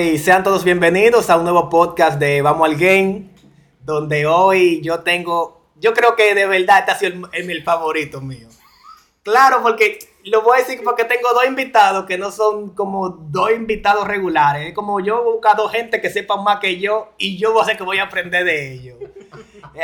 Y sean todos bienvenidos a un nuevo podcast de Vamos al Game, donde hoy yo tengo, yo creo que de verdad este ha sido el, el, favorito mío. Claro, porque lo voy a decir porque tengo dos invitados que no son como dos invitados regulares. Es como yo he buscado gente que sepa más que yo y yo voy a que voy a aprender de ellos.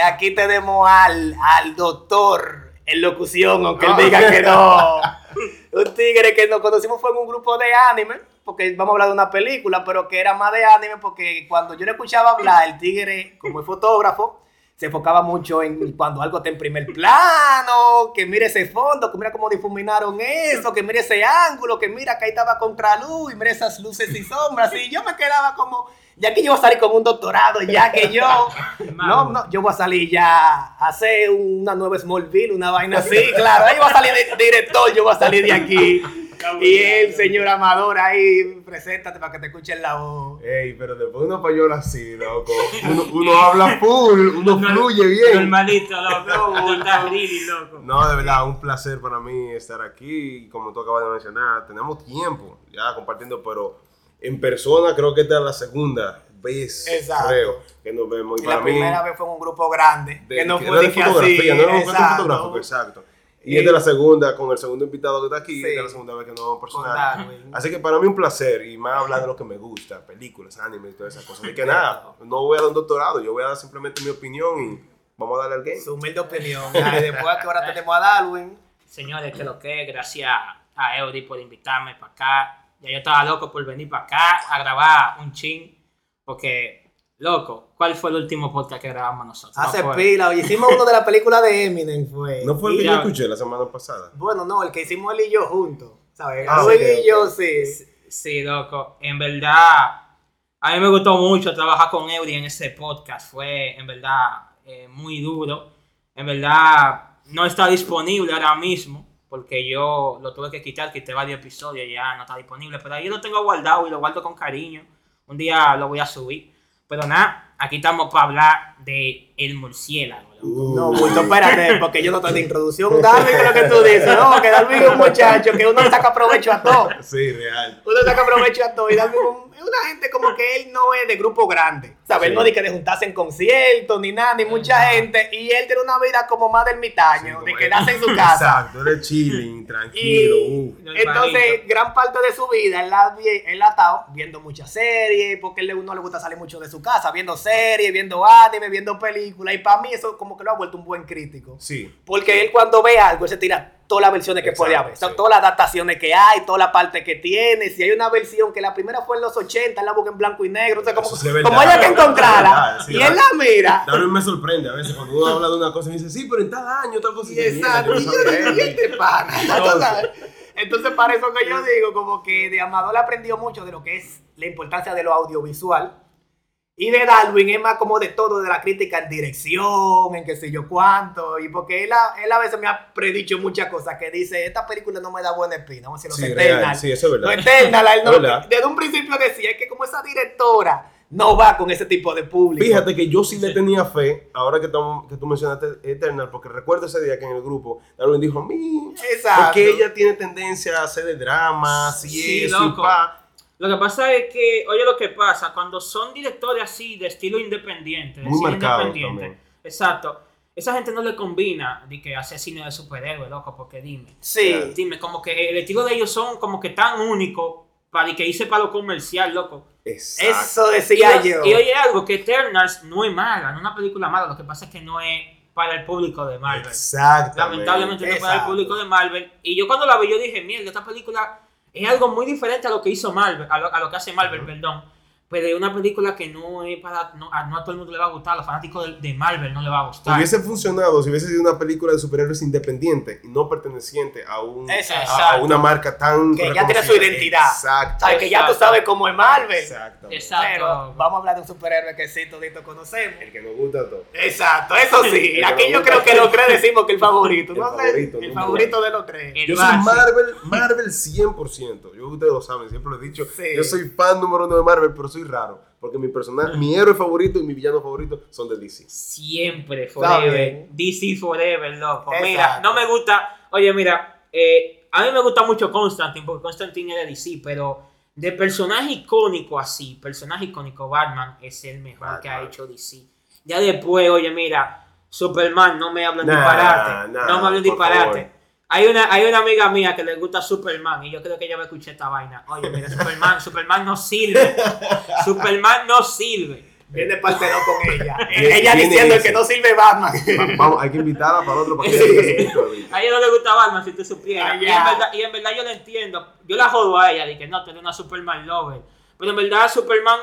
Aquí tenemos al, al doctor en locución, aunque él diga que no. Un tigre que nos conocimos fue en un grupo de anime porque vamos a hablar de una película, pero que era más de anime, porque cuando yo le escuchaba hablar, el tigre, como fotógrafo, se enfocaba mucho en cuando algo está en primer plano, que mire ese fondo, que mira cómo difuminaron eso, que mire ese ángulo, que mira que ahí estaba contraluz, y mire esas luces y sombras, y yo me quedaba como, ya que yo voy a salir con un doctorado, ya que yo, no, no, yo voy a salir ya a hacer una nueva Smallville, una vaina así, claro, ahí voy a salir de director, yo voy a salir de aquí. Y el señor Amador ahí, preséntate para que te escuchen la voz. Ey, pero después uno payola así, loco. Uno, uno habla full, uno fluye bien. Normalito, loco. loco. No, de verdad, un placer para mí estar aquí. Como tú acabas de mencionar, tenemos tiempo ya compartiendo, pero en persona creo que esta es la segunda vez, Exacto. creo, que nos vemos. Y, la primera vez fue en un grupo grande, de, que no que fue de de fotografía, así. no era un exacto. fotográfico, exacto. Y esta es la segunda, con el segundo invitado que está aquí, Sí. esta es la segunda vez que nos vemos personal. Así que para mí un placer y más hablar de lo que me gusta, películas, anime y todas esas cosas. Así que nada, no voy a dar un doctorado, yo voy a dar simplemente mi opinión y vamos a darle al game. Su humilde opinión. Ay, después que ahora tenemos a Darwin. Señores, que lo que, gracias a Eury por invitarme para acá. Ya yo estaba loco por venir para acá a grabar un chin, porque, loco, ¿cuál fue el último podcast que grabamos nosotros? Hace No pila. Hoy hicimos uno de la película de Eminem, fue. ¿No fue el que yo ya- escuché la semana pasada? Bueno, no, el que hicimos él y yo juntos. ¿Sabes? Ah, ok, y yo, sí. Sí, loco, en verdad, a mí me gustó mucho trabajar con Eury en ese podcast. Fue, en verdad, eh, muy duro. En verdad, no está disponible ahora mismo, porque yo lo tuve que quitar, quité varios episodios, ya no está disponible. Pero ahí lo tengo guardado y lo guardo con cariño. Un día lo voy a subir. Pero nada, aquí estamos para hablar de El Murciélago. Uh, No, Bulto, espérate, porque yo no estoy de introducción. Darwin, ¿qué es lo que tú dices? No, que Darwin es un muchacho que uno saca provecho a todo. Sí, real. Uno saca provecho a todo. Y Darwin es una gente como que él no es de grupo grande. ¿Sabes? Él Sí. no dice que de juntarse en conciertos, ni nada, ni mucha gente. Y él tiene una vida como más de Sí, ermitaño, como de es. quedarse en su casa. Exacto, eres chilling, tranquilo. Y uh. entonces, gran parte de su vida, él ha, vi- él ha estado viendo muchas series, porque él no le gusta salir mucho de su casa, viendo series, viendo anime, viendo películas. Y para mí eso como que lo ha vuelto un buen crítico. Sí, Porque él cuando ve algo, él se tira todas las versiones que puede Exacto, haber. O sea, sí. Todas las adaptaciones que hay, toda la parte que tiene. Si hay una versión que la primera fue en los 80, él la busca en blanco y negro. O sea, como, sí como haya que encontrarla. sí, y él la mira. Darwin me sorprende a veces cuando uno habla de una cosa y dice, sí, pero en tal año, tal cosa. Y exacto. Y yo. Entonces. Entonces, para eso que yo digo, como que de Amador aprendió mucho de lo que es la importancia de lo audiovisual. Y de Darwin es más como de todo, de la crítica en dirección, en qué sé yo cuánto. Y porque él a, él a veces me ha predicho muchas cosas que dice, esta película no me da buena espina. Vamos a decir, Sí, Eternals. sí, eso es verdad. Los Eternals, él no- desde un principio decía es que como esa directora no va con ese tipo de público. Fíjate que yo sí le tenía fe, ahora que, estamos- que tú mencionaste Eternal, porque recuerdo ese día que en el grupo Darwin dijo, mí, Exacto. porque ella tiene tendencia a hacer de dramas y Sí, eso y pa. Lo que pasa es que, oye lo que pasa, cuando son directores así, de estilo independiente, de Muy cine marcados independiente, también. exacto, esa gente no le combina de que hacer cine de superhéroes, loco, porque dime, Sí. dime, como que el estilo de ellos son como que tan único para que hice para lo comercial, loco. Exacto. Eso Y, decía o- yo. y oye algo, que Eternals no es mala, no es una película mala, lo que pasa es que no es para el público de Marvel. Exactamente. Lamentablemente no es para el público de Marvel. Y yo cuando la vi, yo dije, mierda, esta película es algo muy diferente a lo que hizo Marvel, a lo, a lo que hace Marvel, perdón. Pero es una película que no es para. No, a, no a todo el mundo le va a gustar, a los fanáticos de, de Marvel no le va a gustar. Hubiese funcionado si hubiese sido una película de superhéroes independiente y no perteneciente a, un, a, a una marca tan Que ya tiene su identidad. Exacto. Que ya tú sabes cómo es Marvel. Exacto. Exacto. Pero vamos a hablar de un superhéroe que sí todito conocemos. El que nos gusta todo. Exacto, eso sí. Aquí yo creo que los tres decimos que el favorito. El ¿no? favorito, el favorito de los tres. El Yo soy. Marvel, Marvel 100%. Yo ustedes lo saben, siempre lo he dicho. Sí. Yo soy fan número uno de Marvel, pero soy raro. Porque mi personaje, mi héroe favorito y mi villano favorito son de DC. Siempre, forever. DC forever, loco. Exacto. Mira, no me gusta. Oye, mira, eh, a mí me gusta mucho Constantine, porque Constantine de DC, pero de personaje icónico así, personaje icónico, Batman es el mejor que ha hecho DC. Ya después, oye, mira, Superman, no me hablen Nah, disparate. nah, no me hablen disparate. favor. Hay una, hay una amiga mía que le gusta Superman y yo creo que ella va a escuchar esta vaina. Oye, mira, Superman, Superman no sirve. Superman no sirve. Viene parte dos con ella. Ella diciendo ese. que no sirve Batman. Va- Vamos, hay que invitarla para otro para que. A ella no le gusta Batman, si tú supieras. Ah, y, ya. en verdad, y en verdad yo la entiendo. Yo la jodo a ella de que no, tú eres una Superman lover. Pero en verdad Superman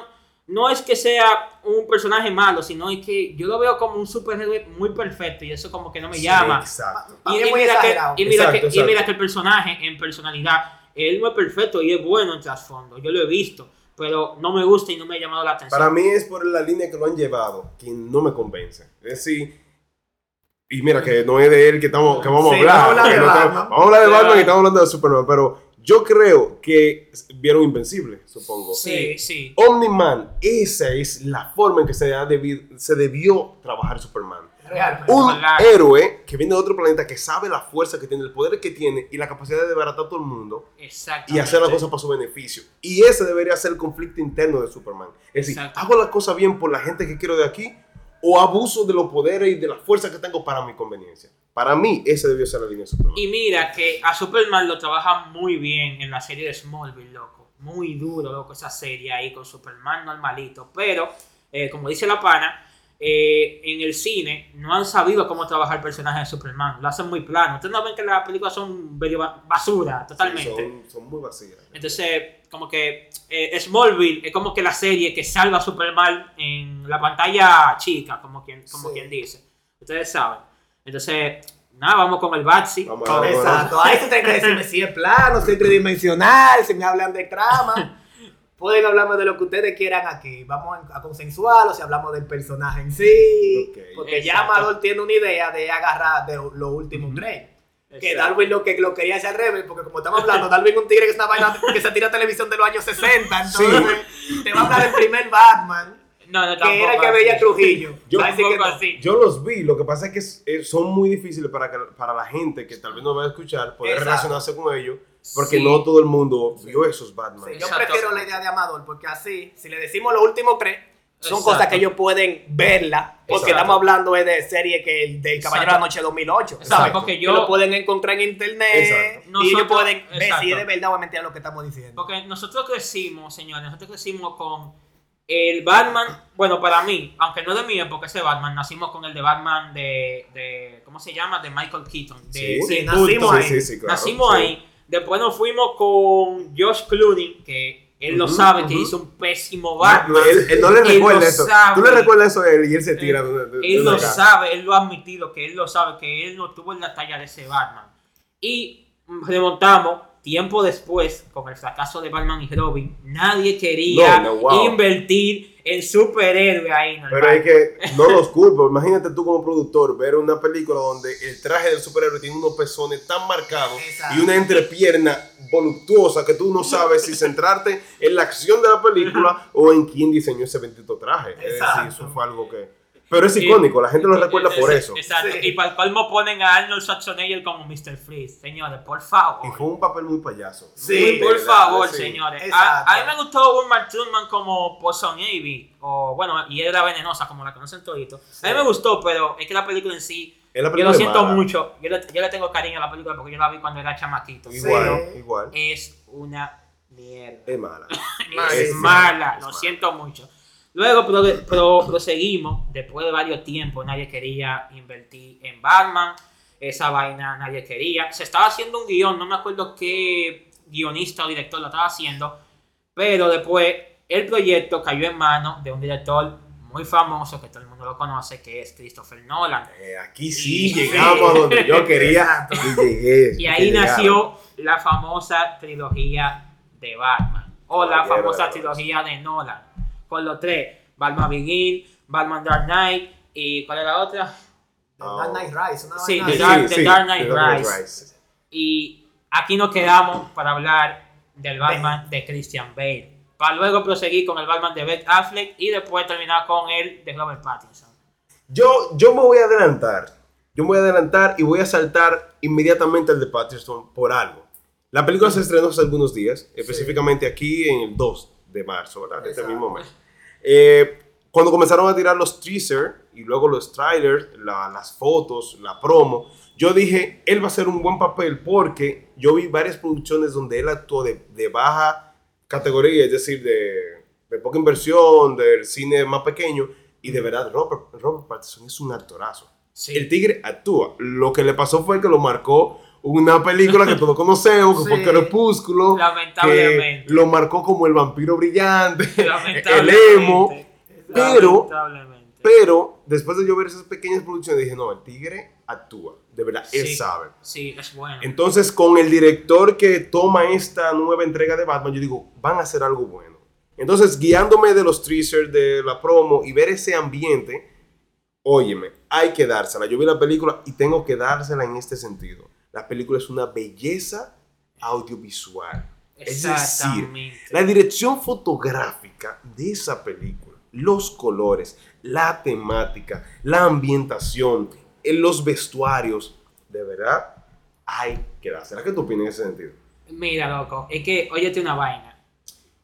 no es que sea un personaje malo, sino es que yo lo veo como un superhéroe muy perfecto y eso como que no me llama. Exacto. Para Y, mira que, y, mira Exacto, que, y exacto. mira que el personaje en personalidad, él no es perfecto y es bueno en trasfondo. Yo lo he visto, pero no me gusta y no me ha llamado la atención. Para mí es por la línea que lo han llevado que no me convence. Es decir, y mira que no es de él que, estamos, que vamos a Sí, hablar. vamos a hablar de no estamos- Batman. vamos a hablar de Sí. Batman y estamos hablando de Superman, pero yo creo que vieron Invencible, supongo. Sí, sí. Omni-Man, esa es la forma en que se, ha debi- se debió trabajar Superman. Realmente. Un Ojalá. héroe que viene de otro planeta que sabe la fuerza que tiene, el poder que tiene y la capacidad de desbaratar a todo el mundo Exacto. y hacer las cosas para su beneficio. Y ese debería ser el conflicto interno de Superman. Es decir. ¿hago las cosas bien por la gente que quiero de aquí o abuso de los poderes y de la fuerza que tengo para mi conveniencia? Para mí, ese debió ser la línea de Superman. Y mira que a Superman lo trabaja muy bien en la serie de Smallville, loco. Muy duro, loco, esa serie ahí con Superman normalito. Pero, eh, como dice la pana, eh, en el cine no han sabido cómo trabajar el personaje de Superman. Lo hacen muy plano. Ustedes no ven que las películas son medio ba- basura, totalmente. Son, son muy vacías. Entonces, como que eh, Smallville es como que la serie que salva a Superman en la pantalla chica, como quien, como Sí. quien dice. Ustedes saben. Entonces, nada, vamos con el Batsy. Vamos a ver. Exacto. Ahí tú tienes que decirme si es plano, si es tridimensional, si me hablan de trama. Pueden hablarme de lo que ustedes quieran aquí. Vamos a consensuarlo si hablamos del personaje en sí. Porque ya. Amador tiene una idea de agarrar de los últimos tres. Que. Darwin lo que lo quería hacer al revés, porque como estamos hablando, Darwin es un tigre que, es una vaina que se tira a televisión de los años 60. Entonces, te va a hablar del primer Batman, No, no, que era el que veía. Trujillo. Yo- que no. así. Los vi, lo que pasa es que eh, son muy difíciles para, que- para la gente que tal vez no va a escuchar poder Exacto. relacionarse con ellos, porque Sí. no todo el mundo vio esos Batman. Sí, yo Exacto. prefiero la idea de Amador, porque así, si le decimos los últimos tres, son Exacto. cosas que ellos pueden verla, porque Exacto. estamos hablando de de serie que el del Caballero de la Noche 2008, Exacto, ¿sabes? porque Que yo- lo pueden encontrar en internet Exacto. y ellos pueden ver si es de verdad o es mentira lo que estamos diciendo. Porque nosotros crecimos, señores, nosotros crecimos con el Batman, bueno, para mí, aunque no de mi época ese Batman, nacimos con el de Batman de, de ¿cómo se llama? De Michael Keaton. De, Sí, Sí, nacimos ahí. Sí, claro. Nacimos ahí. Después nos fuimos con Josh Clooney, que él lo sabe, que hizo un pésimo No, Batman. él, él no le recuerda eso. sabe. Tú le recuerdas eso a él y él se tira de, de- de Él lo cara. sabe, él lo ha admitido, que él lo sabe, que él no tuvo en la talla de ese Batman. Y remontamos tiempo después con el fracaso de Batman y Robin. Nadie quería No, no, wow. invertir en superhéroe ahí. normal. Pero es que no los culpo. Imagínate tú como productor ver una película donde el traje del superhéroe tiene unos pezones tan marcados Exacto. y una entrepierna voluptuosa que tú no sabes si centrarte en la acción de la película o en quién diseñó ese bendito traje. Es decir, Exacto. eso fue algo que... Pero es Y- icónico, la gente lo y- recuerda es- por eso. Exacto. Sí. Y para el colmo ponen a Arnold Schwarzenegger como Mr. Freeze. Señores, por favor. Y fue un papel muy payaso. Sí, Muy por ¿verdad? favor, Sí. señores. A, a mí me gustó Uma Thurman como Poison Ivy. O bueno, y era venenosa, como la conocen toditos. A mí me gustó, pero es que la película en sí. Es la Yo lo siento mala. mucho. Yo le, yo le tengo cariño a la película porque yo la vi cuando era chamaquito. Igual, Sí. igual. Es una mierda. Es mala. Es Es mala, mala, es lo mala. siento mucho. Luego pro- pro- proseguimos, después de varios tiempos, nadie quería invertir en Batman, esa vaina nadie quería. Se estaba haciendo un guion, no me acuerdo qué guionista o director lo estaba haciendo, pero después el proyecto cayó en manos de un director muy famoso, que todo el mundo lo conoce, que es Christopher Nolan. Eh, aquí sí Y- llegamos a donde yo quería y llegué. Y ahí nació la famosa trilogía de Batman. O la famosa trilogía de Nolan. Con los tres. Batman Begin, Batman Dark Knight y ¿cuál era la otra? The Dark Knight Rise, una Sí, The. Dark- The Dark Knight The Dark Rise. Rise. Y aquí nos quedamos para hablar del Batman de Christian Bale. Para luego proseguir con el Batman de Ben Affleck y después terminar con el de Robert Pattinson. Yo, yo me voy a adelantar. Yo me voy a adelantar y voy a saltar inmediatamente al de Patterson por algo. La película se estrenó hace algunos días, específicamente aquí en el 2 de marzo, ¿verdad? Este mismo mes. Eh, cuando comenzaron a tirar los teasers y luego los trailers, la- las fotos, la promo, yo dije, él va a hacer un buen papel porque yo vi varias producciones donde él actuó de, de baja categoría, es decir, de, de poca inversión, del cine más pequeño, y de verdad Robert, Robert Pattinson es un actorazo. Sí. El tigre actúa. Lo que le pasó fue que lo marcó una película que todos conocemos, que fue Sí. Crepúsculo, Lamentablemente. que lo marcó como el vampiro brillante, el emo, pero, pero después de yo ver esas pequeñas producciones dije, no, el tigre actúa, de verdad, él Sí. sabe. Sí, es bueno. Entonces, con el director que toma esta nueva entrega de Batman, yo digo, van a hacer algo bueno. Entonces, guiándome de los teasers, de la promo y ver ese ambiente, óyeme, hay que dársela. Yo vi la película y tengo que dársela en este sentido. La película es una belleza audiovisual. Es decir, la dirección fotográfica de esa película, los colores, la temática, la ambientación, en los vestuarios, de verdad, hay que dársela. ¿Qué tú opinas en ese sentido? Mira, loco, es que, óyete una vaina.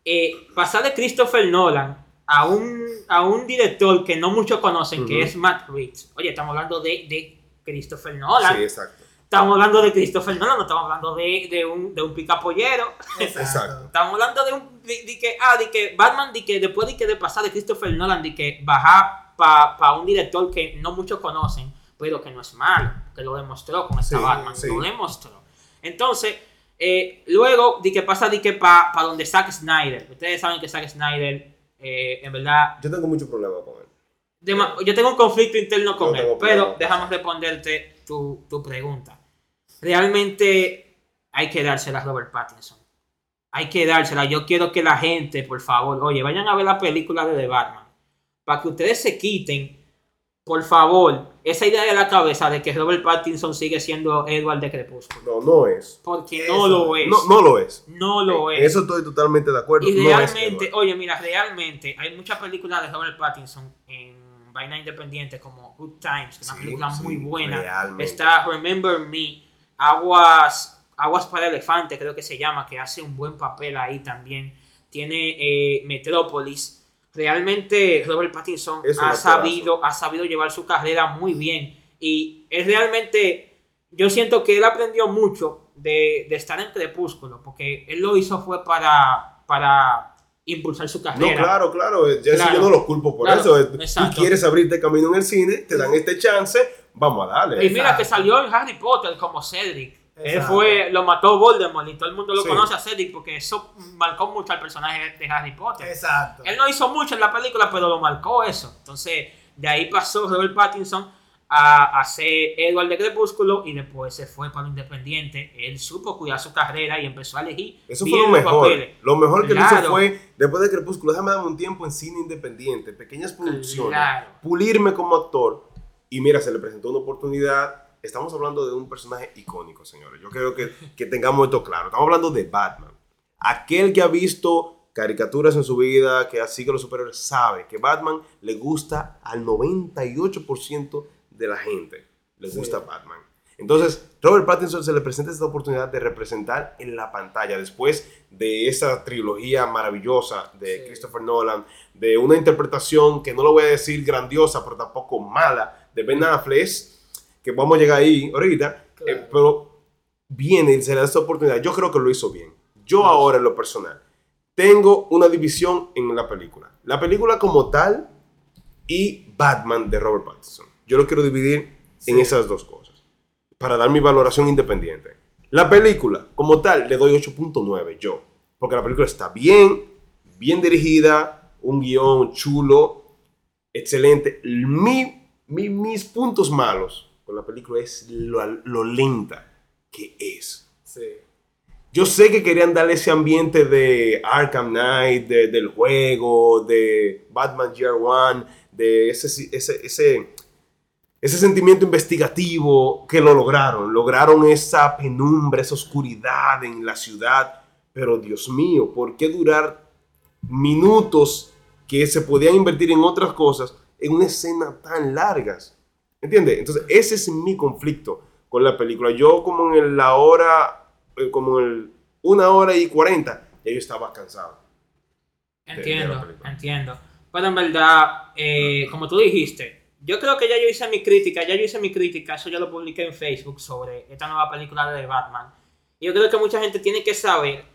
Eh, pasar de Christopher Nolan a un, a un director que no muchos conocen, que es Matt Reeves. Oye, estamos hablando de, de Christopher Nolan. Sí, exacto. Estamos hablando de Christopher Nolan, no estamos hablando de, de un, de un picapollero. Exacto. Estamos hablando de un. De, de que, ah, de que Batman, de que después de que de pasar de Christopher Nolan, de que bajar para un director que no muchos conocen, pero que no es malo, que lo demostró con esta Sí, Batman, sí. lo demostró. Entonces, eh, luego de que pasa de que para donde Zack Snyder, ustedes saben que Zack Snyder, eh, en verdad, Yo tengo mucho problema con él. Yo tengo un conflicto interno con él, pero problema. déjame responderte tu, tu pregunta. Realmente hay que dársela a Robert Pattinson. Hay que dársela. Yo quiero que la gente, por favor, oye, vayan a ver la película de The Batman. Para que ustedes se quiten, por favor, esa idea de la cabeza de que Robert Pattinson sigue siendo Edward de Crepúsculo. No, no es. Porque Eso. no lo es. No, no lo es. No lo En es. Eso estoy totalmente de acuerdo. Y no es realmente, oye, mira, realmente hay muchas películas de Robert Pattinson en vaina independiente como Good Times, que es una Sí, película sí, muy buena. realmente. Está Remember Me, Aguas, Aguas para Elefante, creo que se llama, que hace un buen papel ahí también. Tiene eh, Metrópolis. Realmente Robert Pattinson Es ha sabido, ha sabido llevar su carrera muy bien. Y es realmente, yo siento que él aprendió mucho de, de estar en Crepúsculo, porque él lo hizo fue para, para impulsar su No, carrera. claro, claro. Ya sí, Claro. yo no lo culpo por Claro, eso. Tú quieres abrirte camino en el cine, te dan este chance, vamos a darle. Y mira que salió en Harry Potter como Cedric. Él Exacto. fue, lo mató Voldemort y todo el mundo lo Sí. conoce a Cedric porque eso marcó mucho al personaje de Harry Potter. Exacto. Él no hizo mucho en la película, pero lo marcó eso. Entonces, de ahí pasó Robert Pattinson a, ser Edward de Crepúsculo y después se fue para independiente. Él supo cuidar su carrera y empezó a elegir. Eso fue lo mejor. papeles. Lo mejor que él hizo Claro. fue, después de Crepúsculo, déjame darme un tiempo en cine independiente, pequeñas producciones, Claro. pulirme como actor. Y mira, se le presentó una oportunidad. Estamos hablando de un personaje icónico, señores. Yo creo que, que tengamos esto claro. Estamos hablando de Batman. Aquel que ha visto caricaturas en su vida, que sigue a los superhéroes, sabe que Batman le gusta al 98% de la gente. Le Sí. gusta Batman. Entonces, Robert Pattinson se le presenta esta oportunidad de representar en la pantalla después de esa trilogía maravillosa de Sí. Christopher Nolan, de una interpretación que no lo voy a decir grandiosa, pero tampoco mala, de Ben Affleck, que vamos a llegar ahí ahorita, Claro. eh, pero viene y se le da esta oportunidad. Yo creo que lo hizo bien. Yo ahora en lo personal tengo una división en la película. La película como tal y Batman de Robert Pattinson. Yo lo quiero dividir en esas dos cosas para dar mi valoración independiente. La película como tal le doy 8.9 yo, porque la película está bien, bien dirigida, un guion chulo, excelente. Mi, mi- mis puntos malos con la película es lo, lo lenta que es. Sí. Yo sé que querían darle ese ambiente de Arkham Knight, de- del juego, de Batman Year One, de ese, ese, ese, ese sentimiento investigativo que lo lograron. Lograron esa penumbra, esa oscuridad en la ciudad. Pero Dios mío, ¿por qué durar minutos que se podían invertir en otras cosas en una escena tan largas? ¿Entiendes? Entonces, ese es mi conflicto con la película. Yo como en el- la hora, eh, como en el una hora y cuarenta, ya yo estaba cansado. de- de la Entiendo, entiendo. Pero en verdad, eh, como tú dijiste, yo creo que ya yo hice mi crítica, ya yo hice mi crítica, eso ya lo publiqué en Facebook sobre esta nueva película de Batman. Y yo creo que mucha gente tiene que saber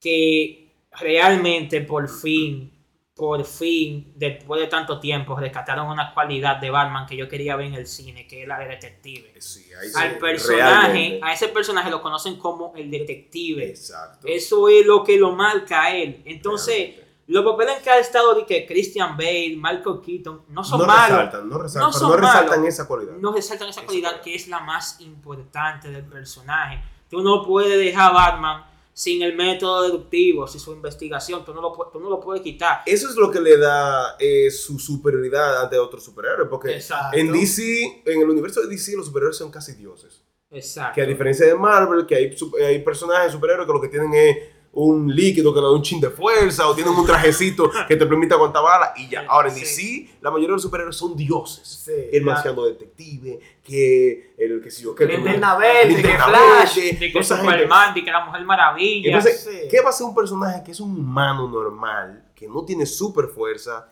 que realmente por fin, por fin, después de tanto tiempo, rescataron una cualidad de Batman que yo quería ver en el cine, que es la de detective. Sí, ahí Al sí, personaje, realmente. a ese personaje lo conocen como el detective. Exacto. Eso es lo que lo marca a él. Entonces, Realmente. los papeles en que ha estado de que Christian Bale, Michael Keaton, no son no malos. resaltan, no resaltan, No son no resaltan malos. esa cualidad. No resaltan esa Esa cualidad cualidad. que es la más importante del personaje. Tú no puedes dejar a Batman sin el método deductivo, sin su investigación. Tú no lo, tú no lo puedes quitar. Eso es lo que le da eh, su superioridad ante otros superhéroes, porque Exacto. en DC, en el universo de DC, los superhéroes son casi dioses. Exacto. Que a diferencia de Marvel, que hay, hay personajes superhéroes que lo que tienen es un líquido que le da un chin de fuerza o tienen un trajecito que te permite aguantar balas y ya. Ahora en Sí. DC, la mayoría de los superhéroes son dioses. Sí, el claro. marciano detective, que el que si yo que Linterna Verde, que Flash, De que. Superman, de que la Mujer Maravilla. Entonces, Sí. ¿qué va a ser un personaje que es un humano normal, que no tiene super fuerza,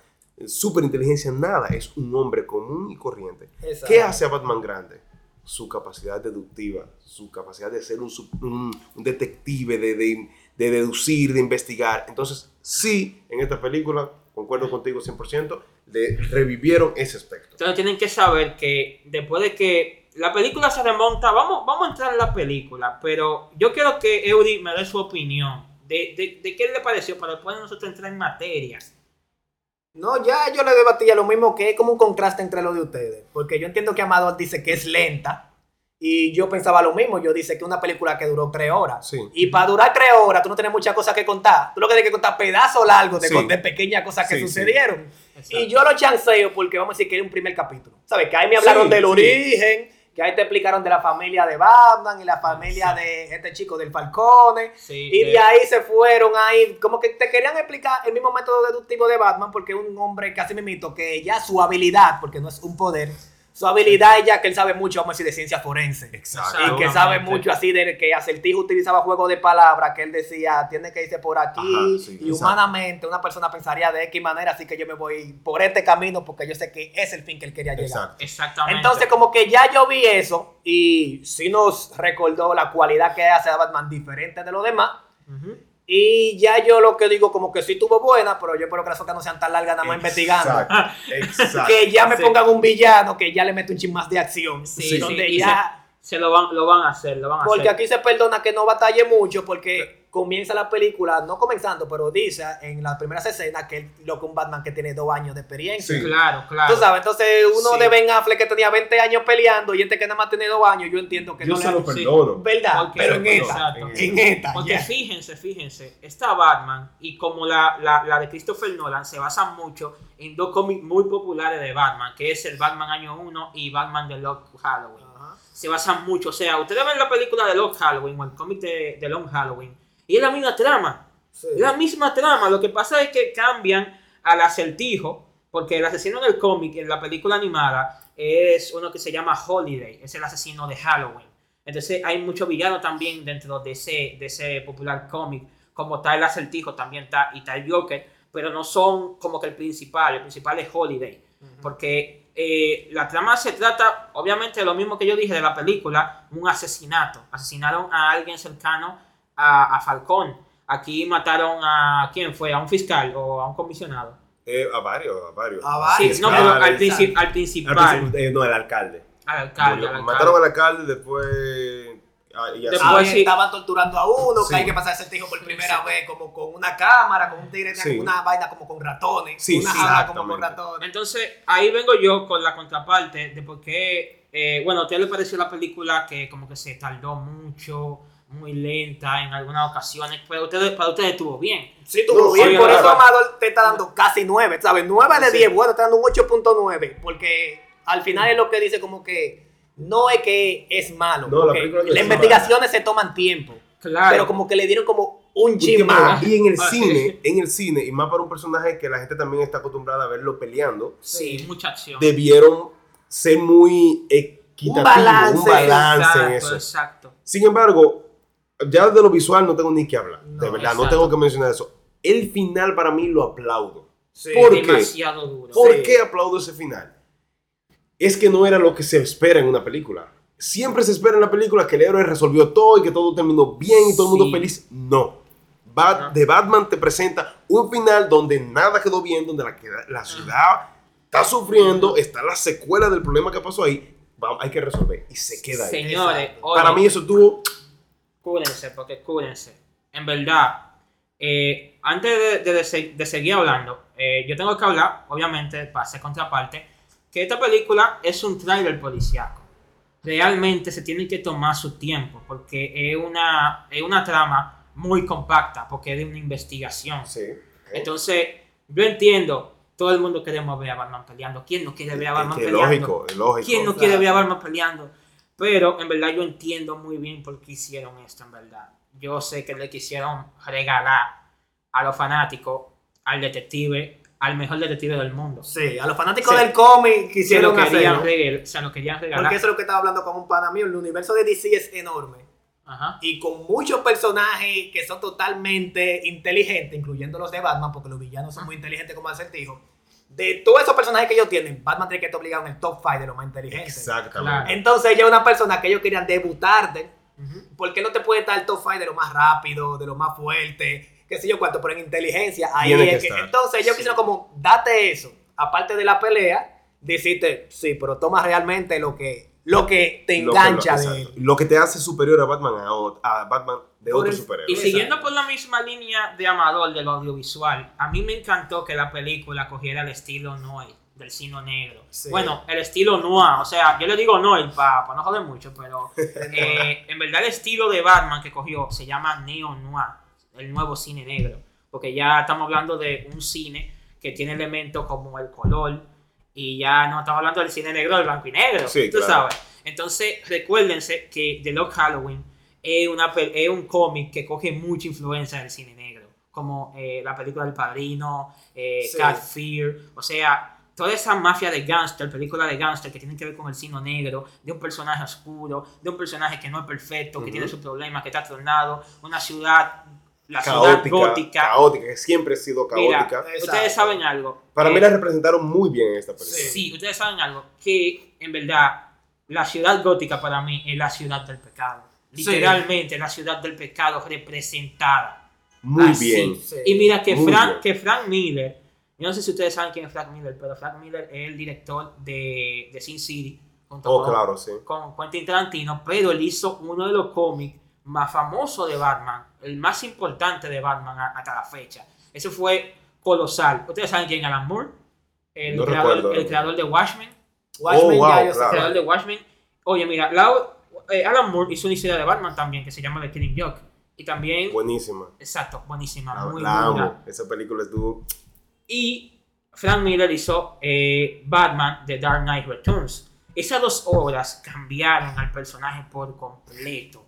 super inteligencia, nada? Es un hombre común y corriente. Exacto. ¿Qué hace a Batman grande? Su capacidad deductiva, su capacidad de ser un, un- un detective, de, de- de deducir, de investigar. Entonces, sí, en esta película, concuerdo contigo 100%, le revivieron ese aspecto. Entonces tienen que saber que después de que la película se remonta, vamos, vamos a entrar en la película, pero yo quiero que Eury me dé su opinión de, de, de qué le pareció para después nosotros entrar en materia. No, ya yo le debatía lo mismo que es como un contraste entre lo de ustedes. Porque yo entiendo que Amador dice que es lenta. Y yo pensaba lo mismo. Yo dice que una película que duró tres horas. Sí. Y para durar tres horas, tú no tienes muchas cosas que contar. Tú lo que tienes que contar pedazos largos de, Sí. de pequeñas cosas que Sí, sucedieron. Y yo lo chanceo porque vamos a decir que era un primer capítulo. ¿Sabes? Que ahí me hablaron Sí, del sí. origen. Que ahí te explicaron de la familia de Batman y la familia de este chico del Falcone. Sí, Y de- de ahí se fueron ahí, como que te querían explicar el mismo método deductivo de Batman, porque es un hombre casi mimito, que ya su habilidad, porque no es un poder, su habilidad es ya que él sabe mucho, vamos a decir, de ciencia forense. Exacto. Y que sabe mucho así de que Acertijo utilizaba juegos de palabras, que él decía, tiene que irse por aquí, Ajá, sí, y exacto. humanamente una persona pensaría de X manera, así que yo me voy por este camino porque yo sé que es el fin que él quería llegar. Exacto. Exactamente. Entonces, como que ya yo vi eso y sí nos recordó la cualidad que hace a Batman diferente de los demás. Ujú. Y ya yo lo que digo, como que sí tuvo buena, pero yo espero que las otras no sean tan largas nada más investigando. Exacto. Que ya me pongan un villano, que ya le meto un chin más de acción. Sí, Sí. donde ya. Se lo van, lo van a hacer, lo van a Porque hacer. aquí se perdona que no batalle mucho, porque comienza la película, no comenzando, pero dice en las primeras escenas que es lo que un Batman que tiene dos años de experiencia. Sí. Claro, claro. Tú sabes, entonces uno Sí. de Ben Affleck que tenía 20 años peleando y este que nada más tiene dos años, yo entiendo que Yo no se le lo sí. perdono. ¿Verdad? Porque- pero en esta, exacto. en esta, Porque fíjense, fíjense, esta Batman y como la, la, la de Christopher Nolan se basa mucho en dos cómics muy populares de Batman, que es el Batman Año 1 y Batman de Long Halloween. Se basan mucho, o sea, ustedes ven la película de Long Halloween o el cómic de, de Long Halloween y es la misma trama. Sí. Es la misma trama, lo que pasa es que cambian al acertijo, porque el asesino en el cómic, en la película animada, es uno que se llama Holiday, es el asesino de Halloween. Entonces hay muchos villanos también dentro de ese, de ese popular cómic, como está el acertijo, también está, y está el Joker, pero no son como que el principal, el principal es Holiday, porque eh, la trama se trata, obviamente, de lo mismo que yo dije de la película, un asesinato. Asesinaron a alguien cercano a, a Falcón. Aquí mataron a, ¿quién fue? ¿A un fiscal o a un comisionado? Eh, a varios, a varios. A varios. Sí, no, pero al, principal. eh, no, el alcalde. Al alcalde, Murió. al alcalde. Mataron al alcalde después. ah, y así. Después- sí. estaban torturando a uno, Sí. que hay que pasar ese tijo por primera vez, como con una cámara, con un tigre, Sí. una vaina como con ratones, Sí, una jaula como con ratones. Entonces, ahí vengo yo con la contraparte de por qué, eh, bueno, a usted le pareció la película que como que se tardó mucho, muy lenta en algunas ocasiones, pero ustedes, para ustedes estuvo bien. Sí, tuvo No, bien, sí, por eso Amador te está dando casi 9, ¿sabes? 9 de Sí. 10, bueno, te está dando un 8.9, porque al final es lo que dice como que no es que es malo, No, la porque no las es investigaciones se toman tiempo, Claro. pero como que le dieron como un Un chin más. Y en el Ah, cine, en el cine, y más para un personaje que la gente también está acostumbrada a verlo peleando, sí, mucha acción. debieron ser muy equitativos, un balance, balance, en exacto, eso. exacto. Sin embargo, ya de lo visual no tengo ni que hablar. de verdad, no tengo que mencionar eso. El final para mí lo aplaudo. Sí. ¿Por qué? demasiado duro. ¿Por Sí. qué aplaudo ese final? Es que no era lo que se espera en una película. Siempre se espera en la película que el héroe resolvió todo y que todo terminó bien y todo el mundo Sí. feliz. No. Bat-. The Batman te presenta un final donde nada quedó bien, donde la, la ciudad está sufriendo, está la secuela del problema que pasó ahí. Va- hay que resolver y se queda ahí. Señores, Para mí eso tuvo... cúrense, porque cúrense. En verdad, eh, antes de, de- de de seguir hablando, eh, yo tengo que hablar, obviamente, para hacer contraparte, que esta película es un tráiler policíaco. Realmente se tiene que tomar su tiempo, porque es una, es una trama muy compacta, porque es de una investigación. Sí. Entonces, yo entiendo, todo el mundo queremos ver a Batman peleando. ¿Quién no quiere ver a Es Batman que peleando? lógico, es lógico. ¿Quién no Claro. quiere ver a Batman peleando? Pero en verdad yo entiendo muy bien por qué hicieron esto, en verdad. Yo sé que le quisieron regalar a los fanáticos, al detective, al mejor detective del mundo. Sí, a los fanáticos del cómic Se lo quisieron querían, hacerlo. regal- se lo querían regalar. Porque eso es lo que estaba hablando con un pana mío. El universo de DC es enorme. Ajá. Y con muchos personajes que son totalmente inteligentes, incluyendo los de Batman, porque los villanos son muy inteligentes como acertijo. De todos esos personajes que ellos tienen, Batman tiene que estar obligado en el top 5 de los más inteligentes. Exactamente. Claro. Entonces ella es una persona que ellos querían debutarte. Ujú. ¿Por qué no te puede estar el top 5 de lo más rápido, de lo más fuerte? Qué sé yo cuánto, pero en inteligencia. Ahí Tiene es que que- estar. Entonces ellos Sí. quisieron como, date eso. Aparte de la pelea, decirte, sí, pero toma realmente lo que, lo que te Lo que- engancha lo, él. Lo que te hace superior a Batman a, Batman de Por otro el- superhéroe. Y Exacto. siguiendo por la misma línea de Amador del audiovisual, a mí me encantó que la película cogiera el estilo noir, del cine negro. Sí. Bueno, el estilo noir, o sea, yo le digo noir para no joder mucho, pero eh, en verdad el estilo de Batman que cogió se llama neo noir, el nuevo cine negro, porque ya estamos hablando de un cine que tiene elementos como el color y ya no estamos hablando del cine negro del blanco y negro, Sí, tú claro. sabes. Entonces, recuérdense que The Lock Halloween es, una, es un cómic que coge mucha influencia del cine negro, como eh, la película del Padrino, eh, Sí. Cat Fear, o sea, toda esa mafia de gangster, película de gangster que tienen que ver con el cine negro, de un personaje oscuro, de un personaje que no es perfecto, que tiene sus problemas, que está tornado, una ciudad, la caótica, ciudad gótica. caótica, que siempre ha sido Mira, caótica. ustedes Exacto. saben algo. Para eh, mí la representaron muy bien en esta película. Sí, ustedes saben algo, que en verdad la ciudad gótica para mí es la ciudad del pecado. Sí. Literalmente la ciudad del pecado representada. Muy Así. bien. Sí. Y mira que Muy Frank, bien. que Frank Miller, yo no sé si ustedes saben quién es Frank Miller, pero Frank Miller es el director de, de Sin City junto Oh, con, claro, sí. con Quentin Tarantino, pero él hizo uno de los cómics más famosos de Batman, el más importante de Batman a- hasta la fecha. Eso fue colosal. ¿Ustedes saben quién es Alan Moore? El, No creador, recuerdo. el creador de Watchmen. Watchmen Oh, wow, ya yo sé El claro. creador de Watchmen. Oye, mira, la- eh, Alan Moore hizo una historia de Batman también que se llama The Killing Joke. Y también, Buenísima. exacto, buenísima, La, muy la amo. Esa película estuvo. Y Frank Miller hizo eh, Batman The Dark Knight Returns. Esas dos obras cambiaron al personaje por completo.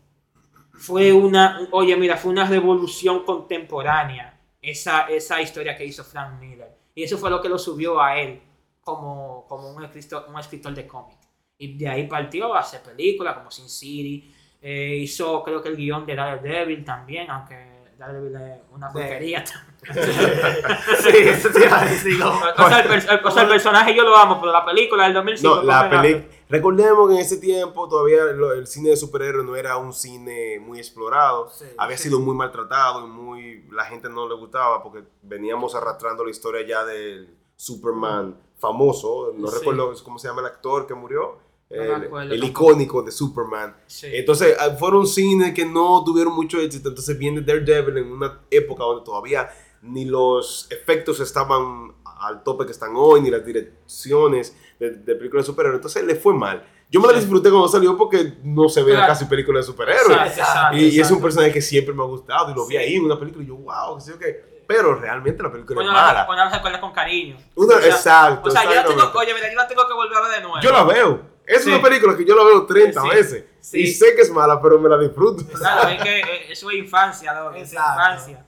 Fue una, oye, mira, fue una revolución contemporánea esa, esa historia que hizo Frank Miller. Y eso fue lo que lo subió a él como, como un, escritor, un escritor de cómic. Y de ahí partió a hacer películas como Sin City. eh, hizo, creo que el guion de Daredevil también, aunque Daredevil es una porquería. sí, eso te iba a decir. no. O sea, el, o sea, el personaje yo lo amo, pero la película del 2005. No, la película. Recordemos que en ese tiempo todavía lo- el cine de superhéroes no era un cine muy explorado. Sí, Había sí. sido muy maltratado y muy. La gente no le gustaba porque veníamos arrastrando la historia ya del Superman famoso. No Sí. recuerdo cómo se llama el actor que murió. No el, icónico de Superman. Entonces, ah, fueron cines que no tuvieron mucho éxito. Entonces, viene Daredevil en una época donde todavía ni los efectos estaban al tope que están hoy, ni las direcciones de, de películas de superhéroes. Entonces, le fue mal. Yo me la disfruté cuando salió porque no se veía casi películas de superhéroes. Exacto, exacto, Y, es un personaje que siempre me ha gustado y lo vi ahí en una película y yo, wow, qué sé yo qué. Pero realmente la película es la, mala. uno la recuerda con cariño. Una- O sea, exacto. O sea, yo la tengo, oye, mira, yo la tengo que volver a ver de nuevo. Yo la veo. Es Sí. una película que yo la veo 30 Sí. veces. Sí. Y sé que es mala, pero me la disfruto. Claro, es que eh, eso es infancia, loco, es infancia.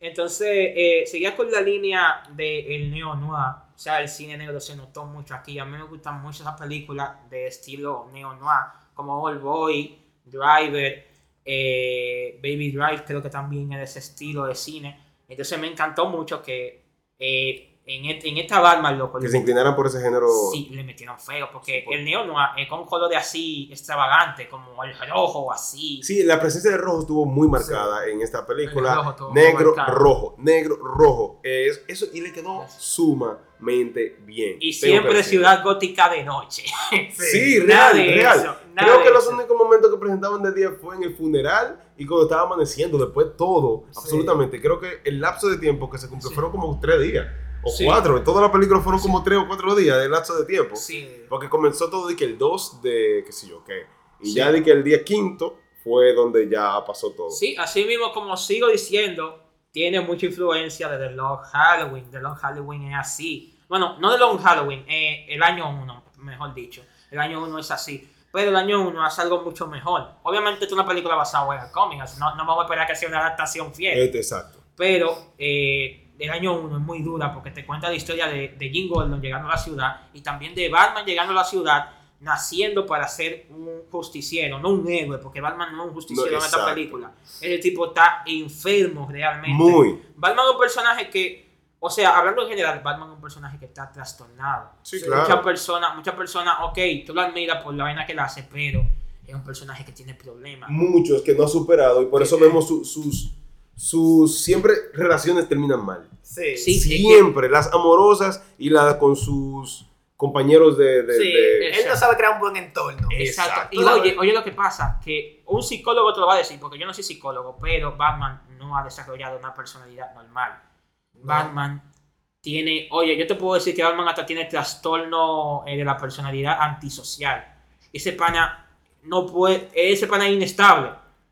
Entonces, eh, seguía con la línea del neo noir. O sea, el cine negro se notó mucho aquí. A mí me gustan mucho esas películas de estilo neo noir, como Old Boy, Driver, eh, Baby Drive creo que también es de ese estilo de cine. Entonces me encantó mucho que eh, en, et- en esta Batman, loco, Que se inclinaran por ese género. sí, le metieron feo, porque Sí, por- el noir es con colores así extravagante, como el rojo, así. Sí, la presencia de rojo estuvo muy marcada en esta película. Rojo negro, rojo, negro, rojo. Es, eso, y le quedó sumamente bien. Y siempre ciudad gótica de noche. Sí, real, real. eso, Creo que los únicos momentos que presentaban de día fue en el funeral y cuando estaba amaneciendo. Después todo, absolutamente. Creo que el lapso de tiempo que se cumplió fueron como tres días. O Sí. cuatro. En toda la película fueron como tres o cuatro días de lapso de tiempo. Sí. Porque comenzó todo de que el 2 de qué sé yo qué. Y ya de que el día quinto fue donde ya pasó todo. Sí, así mismo como sigo diciendo, tiene mucha influencia de The Long Halloween. The Long Halloween es así. Bueno, no The Long Halloween, eh, el año 1, mejor dicho. El año 1 es así. Pero el año 1 hace algo mucho mejor. Obviamente es una película basada en el cómic, así no, no vamos a esperar que sea una adaptación fiel. Este, exacto. Pero eh, el año 1 es muy dura porque te cuenta la historia de, de Jim Gordon llegando a la ciudad y también de Batman llegando a la ciudad, naciendo para ser un justiciero, no un héroe, porque Batman no es un justiciero No, en esta película. Ese tipo está enfermo realmente. Muy. Batman es un personaje que, o sea, hablando en general, Batman es un personaje que está trastornado. Sí, Muchas claro. personas, muchas personas, ok, tú lo admiras por la vaina que él hace, pero es un personaje que tiene problemas. Muchos que no ha superado y por eso vemos su- sus, sus siempre relaciones terminan mal. Sí. Siempre, las amorosas y las con sus compañeros de... de- Sí, de- Él no sabe crear un buen entorno. Exacto. Exacto. Y oye, oye lo que pasa, que un psicólogo te lo va a decir, porque yo no soy psicólogo, pero Batman no ha desarrollado una personalidad normal. Batman tiene, oye, yo te puedo decir que Batman hasta tiene trastorno eh, de la personalidad antisocial. Ese pana no puede, ese pana es inestable.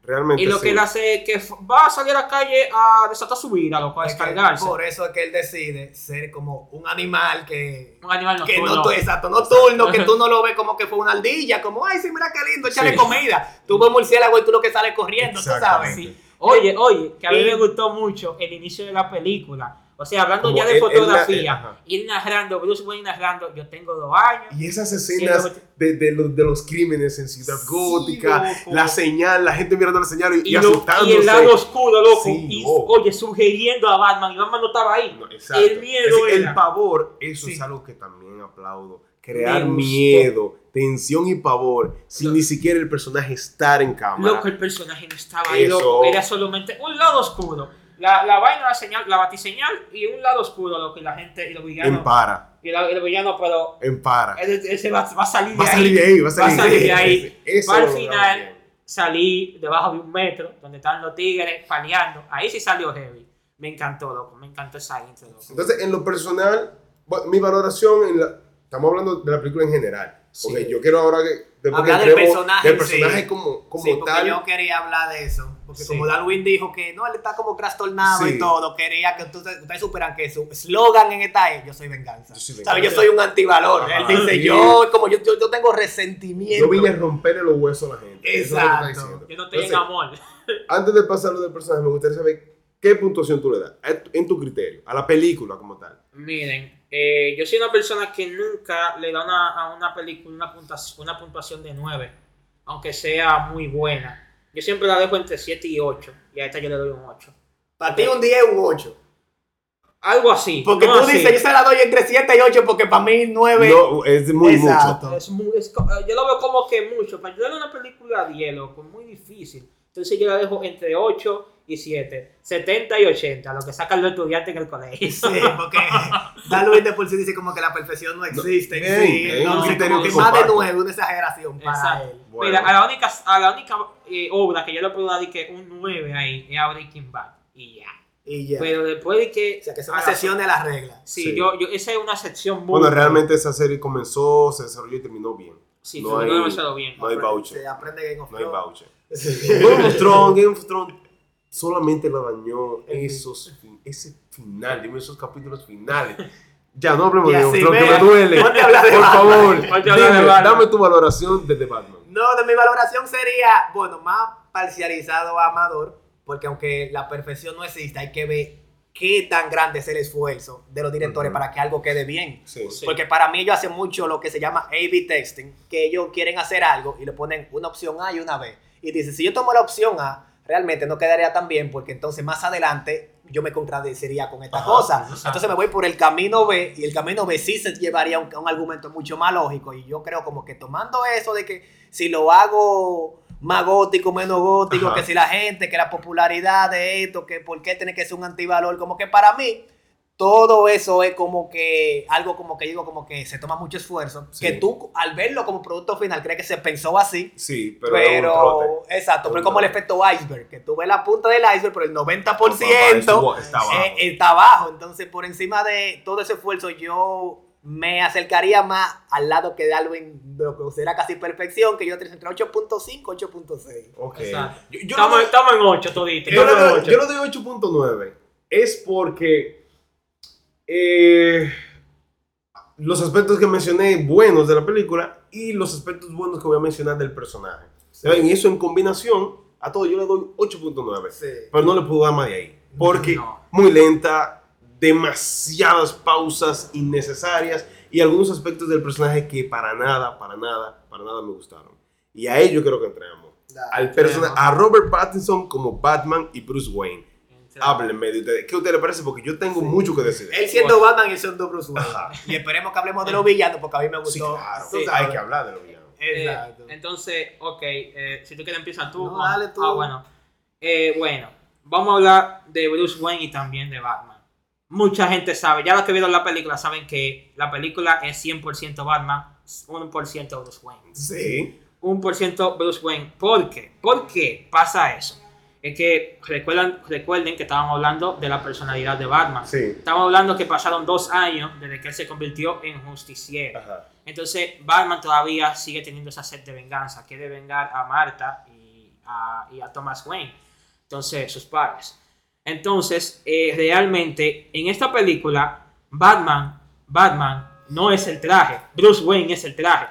Realmente Y lo sí. que él hace es que va a salir a la calle a desatar su vida, loco, a Es que descargarse. Por eso es que él decide ser como un animal que, Un animal que nocturno. no tú, exacto, nocturno, que tú no lo ves como que fue una ardilla, como, ay, sí, mira qué lindo, échale Sí. comida. Tú ves murciélago y tú lo que sales corriendo, tú sabes. Sí. Oye, oye, que a mí Y- me gustó mucho el inicio de la película. O sea, hablando Como ya de él- fotografía, ir narrando, Bruce Wayne narrando, yo tengo dos años. Y esas escenas de, de los, de los crímenes en Ciudad Sí, Gótica, loco. la señal, la gente mirando la señal y, y Y, asustándose. y el lado oscuro, loco. Sí, y, oh. oye, sugiriendo a Batman. Y Batman no estaba ahí. No. El miedo Es- era. El pavor, eso es algo que también aplaudo. Crear miedo, tensión y pavor sin Lo- ni siquiera el personaje estar en cámara. Loco, el personaje no estaba ahí, loco. Era solamente un lado oscuro. La, la vaina, la señal, la batiseñal y un lado oscuro, lo que la gente y los villanos. en para, Y, la- y los villanos, pero en para. ese, va, va a salir de Va a ahí. salir de ahí, va a Va salir, salir de ahí. Eso lograron final, salí debajo de un metro, donde están los tigres paleando. Ahí sí salió heavy. Me encantó, loco. Me encantó esa intro, loco. Entonces, en lo personal, mi valoración en la. Estamos hablando de la película en general. Porque Sí. yo quiero ahora que. Hablar del personaje, Del personaje sí. como, como Sí, porque tal. yo quería hablar de eso. Porque Sí. como Darwin dijo que no, él está como trastornado Sí. y todo, quería que ustedes, ustedes supieran que su eslogan en esta es yo soy venganza. Yo soy. Yo soy un antivalor. Ajá. Él dice, Sí. yo como yo, yo, yo tengo resentimiento. Yo vine a romperle los huesos a la gente. Eso es lo que está Exacto. Yo no estoy en Entonces, amor. Antes de pasar a lo del personaje, me gustaría saber qué puntuación tú le das en tu criterio, a la película como tal. Miren, eh, yo soy una persona que nunca le da una, a una película una puntuación, una puntuación de 9, aunque sea muy buena. Yo siempre la dejo entre 7 y 8, y a esta yo le doy un 8. Para ti un 10 es un 8. Algo así. Porque no tú así. dices, yo se la doy entre 7 y 8 porque para mí 9 No, es muy Exacto. mucho. Es muy- es eh, yo lo veo como que mucho. Para yo darle una película a 10, loco, es muy difícil. Entonces yo la dejo entre 8 y 7. 70 y 80, lo que sacan los estudiantes en el colegio. Sí, porque de por sí dice como que la perfección no existe. bien, sí, es un entonces criterio como que más de. 9 una exageración para Exacto. él. Bueno. Mira, a la única, a la única eh, obra que yo le puedo dar de que un 9 ahí es a Breaking Bad. Y ya. Y ya. Pero después de que. o sea, que es una sesión de las reglas. Sí, Sí. Yo, yo, esa es una sección muy. Bueno, realmente esa serie comenzó, se desarrolló y terminó bien. Sí, no no hay- demasiado bien. no hay voucher. Se aprende Game of No hay Thrones. voucher. Game of Thrones, Game of Thrones solamente la dañó esos, ese final, dime esos capítulos finales. Ya, no hablemos de Thrones, que me duele. Por Batman. favor, dime, dame tu valoración de The Batman. No, de mi valoración sería, bueno, más parcializado a Amador, porque aunque la perfección no existe, hay que ver qué tan grande es el esfuerzo de los directores Ujú. para que algo quede bien. Sí. Sí. Porque para mí ellos hacen mucho lo que se llama A-B testing, que ellos quieren hacer algo y le ponen una opción A y una B. y dice, si yo tomo la opción A, realmente no quedaría tan bien porque entonces más adelante yo me contradeciría con esta Ajá, cosa. exacto. Entonces me voy por el camino B y el camino B sí se llevaría a un, un argumento mucho más lógico y yo creo como que tomando eso de que si lo hago más gótico, menos gótico, Ajá. que si la gente, que la popularidad de esto, que por qué tiene que ser un antivalor, como que para mí todo eso es como que algo como que digo como que se toma mucho esfuerzo, Sí. que tú al verlo como producto final crees que se pensó así, Sí, pero, un trote. exacto, pero es como el efecto iceberg, que tú ves la punta del iceberg, pero el 90% Estuvo- está abajo. eh, está abajo. Entonces, por encima de todo ese esfuerzo, yo me acercaría más al lado que de Alvin, de lo que considera casi perfección, que yo entre 8.5 8.6. Ok. Yo, yo Estamos, en 8 toditos. yo yo le doy 8.9. Es porque eh, los aspectos que mencioné buenos de la película y los aspectos buenos que voy a mencionar del personaje. ¿Saben? Y eso en combinación, a todo yo le doy 8.9. Sí. Pero no le puedo dar más de ahí. Porque No. muy lenta, demasiadas pausas innecesarias y algunos aspectos del personaje que para nada, para nada, para nada me gustaron. Y a ello quiero que entremos. Al persona, a Robert Pattinson como Batman y Bruce Wayne. Háblenme de ustedes. ¿Qué a ustedes les parece? Porque yo tengo mucho que decir. Él siendo Batman y él siendo Bruce Wayne. Ajá. Y esperemos que hablemos de los villanos, porque a mí me Sí, gustó. claro. Sí. sabes. Hay que hablar de lo villano. Eh, Exacto. entonces, ok, eh, si tú quieres empiezas tú. No, dale tú. Ah, bueno. Eh, bueno, vamos a hablar de Bruce Wayne y también de Batman. Mucha gente sabe, ya los que vieron la película saben que la película es 100% Batman, 1% Bruce Wayne. Sí. 1% Bruce Wayne. ¿Por qué? ¿Por qué pasa eso? Es que recuerdan, recuerden que estábamos hablando de la personalidad de Batman. Sí. Estamos hablando que pasaron dos años desde que él se convirtió en justiciero. Ajá. Entonces, Batman todavía sigue teniendo esa sed de venganza. Quiere vengar a Marta y a, y a Thomas Wayne. Entonces, sus padres. Entonces, eh, realmente, en esta película, Batman, Batman no es el traje. Bruce Wayne es el traje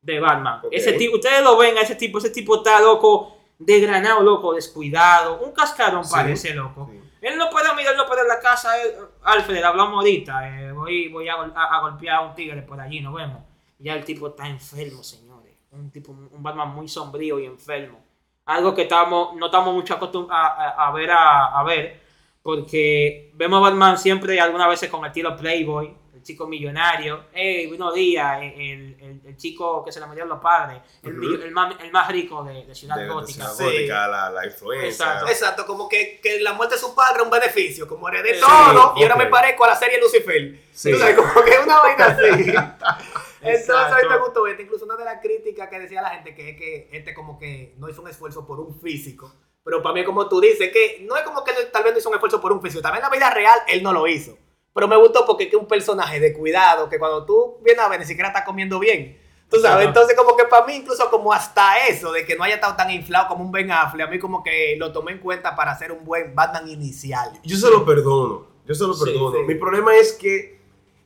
de Batman. Ok. Ese tipo, ustedes lo ven a ese tipo, ese tipo está loco, desgranado, loco, descuidado. Un cascarón Sí. parece loco. Sí. Él no puede mirar, no puede en la casa. él- Alfred, hablamos ahorita. eh, voy voy a, a- a golpear a un tigre por allí, nos vemos. Ya el tipo está enfermo, señores. Un tipo, un Batman muy sombrío y enfermo. Algo que estamos, no estamos mucho acostumbrados a, a- ver, a, a ver. Porque vemos a Batman siempre, algunas veces con el tiro Playboy, el chico millonario. Hey, buenos días, el, el- el chico que se le metieron los padres, el, millo- el más, el más rico de, de Ciudad De- de Gótica. Sí. La, la influencia. Exacto. Exacto, como que, que la muerte de su padre es un beneficio, como heredé Sí, todo y ahora me parezco a la serie Lucifer. Sí. Sabes, como que es una vaina así. Entonces a mí me gustó esto, incluso una de las críticas que decía la gente que es que este como que no hizo un esfuerzo por un físico. Pero para mí, como tú dices, que no es como que tal vez no hizo un esfuerzo por un físico. También en la vida real él no lo hizo. Pero me gustó porque es un personaje de cuidado, que cuando tú vienes a ver ni siquiera está comiendo bien. Tú sabes, Ajá. entonces como que para mí incluso como hasta eso, de que no haya estado tan inflado como un Ben Affleck, a mí como que lo tomé en cuenta para hacer un buen Batman inicial. Yo se lo perdono. Yo se lo Sí, perdono. sí. Mi problema es que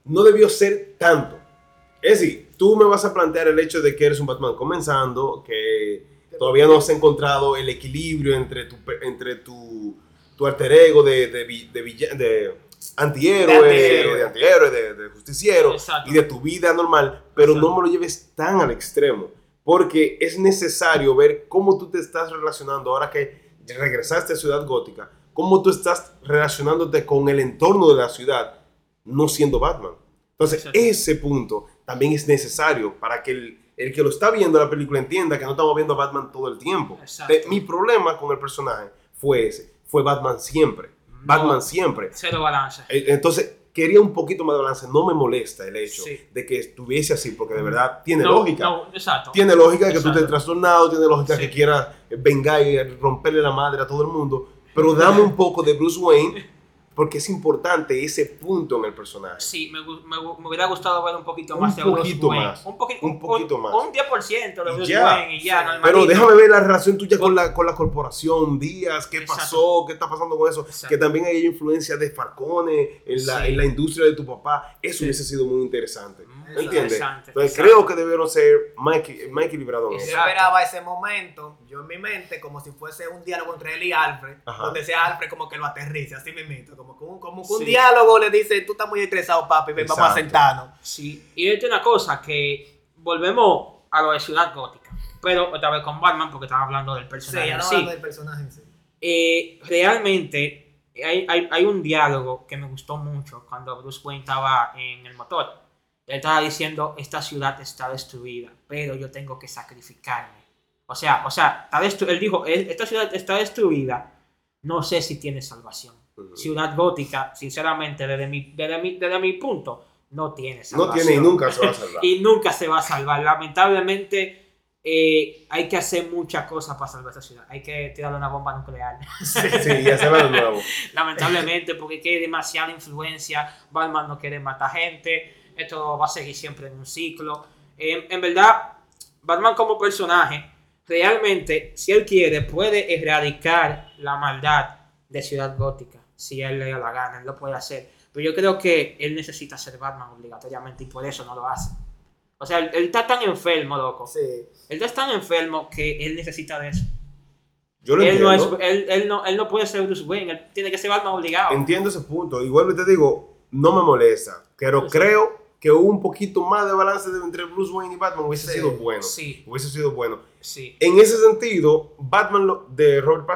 no debió ser tanto. Es decir, tú me vas a plantear el hecho de que eres un Batman comenzando, que todavía no has encontrado el equilibrio entre tu, entre tu, tu alter ego de, de, de, de antihéroe, De antihéroe. de, justiciero Exacto. y de tu vida normal, pero Exacto. no me lo lleves tan al extremo, porque es necesario ver cómo tú te estás relacionando ahora que regresaste a Ciudad Gótica, cómo tú estás relacionándote con el entorno de la ciudad, no siendo Batman. Entonces, Exacto. ese punto también es necesario para que el, el que lo está viendo la película entienda que no estamos viendo a Batman todo el tiempo. Exacto. Mi problema con el personaje fue ese, fue Batman siempre, Batman siempre. Cero balance. Eh, Entonces, quería un poquito más de balance. No me molesta el hecho Sí. de que estuviese así, porque de verdad tiene No, lógica. no, exacto. Tiene lógica que tú Exacto. estés trastornado, tiene lógica Sí. que quieras vengar y romperle la madre a todo el mundo. Pero dame un poco de Bruce Wayne, porque es importante ese punto en el personaje. Sí, me, me, me hubiera gustado ver un poquito Un más de Bruce poquito Wayne. más. Un, poqui- Un poquito más. Un 10% de Y Bruce ya. Wayne y ya. Pero déjame ver la relación tuya con la, con la corporación, Díaz, qué Exacto. pasó, qué está pasando con eso. Exacto. Que también hay influencia de Falcone en la, Sí. en la industria de tu papá. Eso Sí. hubiese sido muy interesante. ¿Me entiendes? Entonces exacto. creo que debieron ser más, más equilibrados. Yo esperaba ese momento, yo en mi mente, como si fuese un diálogo entre él y Alfred, Ajá. donde sea Alfred como que lo aterrice, así mismito, como que un, como que un Sí. diálogo le dice, tú estás muy estresado, papi, ven, vamos a Exacto. sentarnos. Sí, y es una cosa que volvemos a lo de Ciudad Gótica. pero otra vez con Batman porque estaba hablando del Sí, personaje. ya en no sí. hablando del personaje en sí. Eh, realmente hay, hay, hay un diálogo que me gustó mucho cuando Bruce Wayne estaba en el motor. Él estaba diciendo, esta ciudad está destruida, pero yo tengo que sacrificarme. O sea, o sea, está él dijo, "E- esta ciudad está destruida, no sé si tiene salvación. Ciudad gótica, sinceramente, desde mi, desde mi, desde mi punto, no tiene No salvación. tiene y nunca se va a salvar. Y nunca se va a salvar. Lamentablemente, eh, hay que hacer muchas cosas para salvar esta ciudad. Hay que tirarle una bomba nuclear. Sí, y hacerlo de nuevo. Lamentablemente, porque hay demasiada influencia. Batman no quiere matar gente. Esto va a seguir siempre en un ciclo. Eh, en verdad, Batman como personaje, realmente, si él quiere, puede erradicar la maldad de Ciudad Gótica. Si él le da la gana, él lo puede hacer. Pero yo creo que él necesita ser Batman obligatoriamente y por eso no lo hace. O sea, él, él está tan enfermo, loco. Sí. Él está tan enfermo que él necesita de eso. Yo lo Él no, entiendo. es, él, él no, él no puede ser Bruce Wayne, él tiene que ser Batman obligado. Entiendo ese punto. Igual te digo, no me molesta. Pero Sí. creo que un poquito más de balance entre Bruce Wayne y Batman hubiese Sí, sido bueno. sí. Hubiese sido bueno. Sí. En ese sentido, Batman lo- de Robert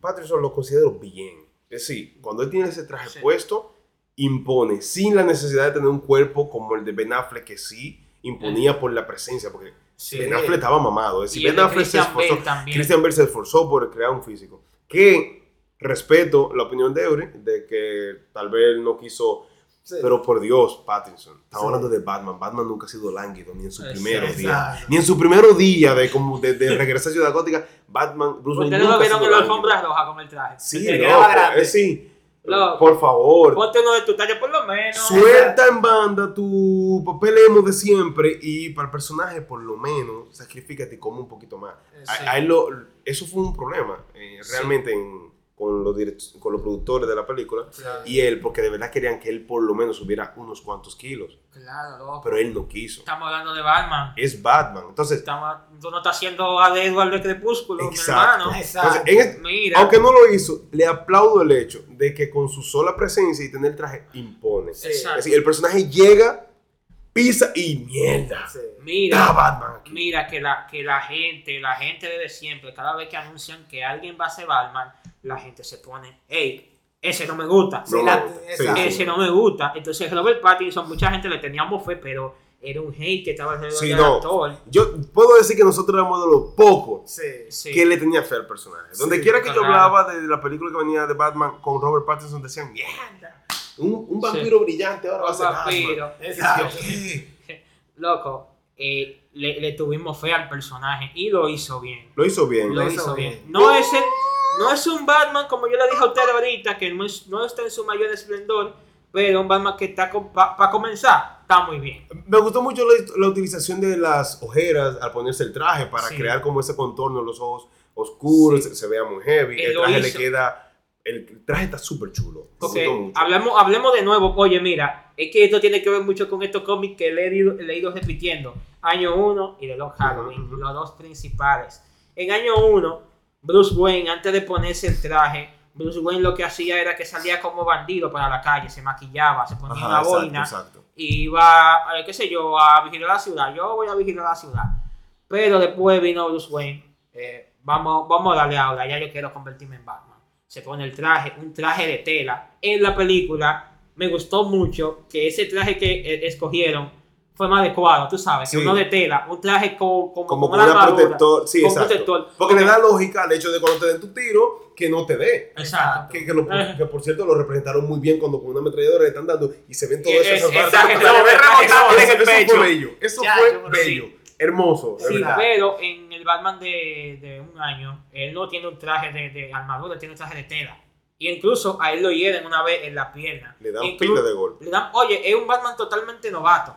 Pattinson lo considero bien. Es decir, cuando él tiene ese traje Sí. puesto, impone, sin la necesidad de tener un cuerpo como el de Ben Affleck, que sí imponía por la presencia, porque. Ben Affleck estaba mamado. Es decir, Ben Affleck se Christian esforzó. Bale también. Christian Bale se esforzó por crear un físico. Que respeto la opinión de Eury, de que tal vez no quiso. Sí. Pero por Dios, Pattinson. Estamos Sí. hablando de Batman. Batman nunca ha sido lánguido, ni en su primer día. Ni en su primer día de, como de, de regresar a Ciudad Gótica, Batman, Bruce Wayne Ustedes lo vieron en la alfombra roja con el traje. Sí, quedaba grande. eh, sí. Loco. Por favor, Ponte uno de tu talla por lo menos. suelta en banda tu papel emo de siempre y para el personaje, por lo menos, sacrifícate y come un poquito más. A- Sí. a él lo- eso fue un problema, eh, realmente, en- con, los con los productores de la película y él, porque de verdad querían que él por lo menos subiera unos cuantos kilos, Claro, loco. pero él no quiso. Estamos hablando de Batman. Es Batman. Entonces, Estamos, tú no estás haciendo a Edward de Crepúsculo, mi Exacto. hermano. Exacto. entonces, en aunque no lo hizo, le aplaudo el hecho de que con su sola presencia y tener traje impone. Exacto. Es decir, el personaje llega, pisa y mierda. Sí. Mira. Batman aquí. Mira que la, que la gente, la gente desde siempre, cada vez que anuncian que alguien va a ser Batman, la gente se pone, hey, ese no me gusta. No, la- no, sí, exacto. sí. ese no me gusta. Entonces Robert Pattinson, mucha gente le teníamos fe, pero era un hate que estaba alrededor Sí, del no. actor. Yo puedo decir que nosotros éramos de los pocos Sí. Sí. que le tenía fe al personaje. Donde Sí, quiera que yo claro. hablaba de la película que venía de Batman con Robert Pattinson, decían, mierda, un, un vampiro brillante ahora va a Un ser vampiro. Exacto. ¿Qué? Loco, eh, le, le tuvimos fe al personaje y lo hizo bien. Lo hizo bien. Lo Lo hizo hizo bien. bien. No es, el- no es un Batman, como yo le dije a usted ahorita, que no, es- no está en su mayor esplendor, pero un Batman que está para comenzar, está muy bien. Me gustó mucho la, la utilización de las ojeras al ponerse el traje para Sí. crear como ese contorno, los ojos oscuros, Sí. se, se vea muy heavy. Él el traje le queda. El traje está súper chulo. Gustó mucho. hablemos, hablemos de nuevo, oye, mira, es que esto tiene que ver mucho con estos cómics que le he ido, le he ido repitiendo. Año 1 y de los Halloween, los dos principales. En año 1, Bruce Wayne, antes de ponerse el traje, Bruce Wayne lo que hacía era que salía como bandido para la calle, se maquillaba, se ponía Ajá, una exacto, boina exacto. y iba, eh, qué sé yo, a vigilar la ciudad. Yo voy a vigilar la ciudad. Pero después vino Bruce Wayne. eh, vamos, vamos a darle ahora, ya yo quiero convertirme en Batman. Se pone el traje, un traje de tela. En la película me gustó mucho que ese traje que eh, escogieron fue más adecuado, tú sabes, que Sí. uno de tela, un traje con, como, Como con con una protector. Sí, con exacto. protector. Porque le da lógica al hecho de cuando te den tu tiro, que no te dé. Exacto. Que, que, lo- Ajá. que por cierto lo representaron muy bien cuando con una ametralladora le están dando y se ven todo Es- eso. es- esas exacto, Eso- eso pecho. fue bello. Eso Ya, fue bello. Hermoso. Sí, verdad. pero en el Batman de, de un año, él no tiene un traje de, de armadura, tiene un traje de tela. Y incluso a él lo hieren una vez en la pierna. Le dan Inclu- pila de golpe. Le dan, oye, es un Batman totalmente novato.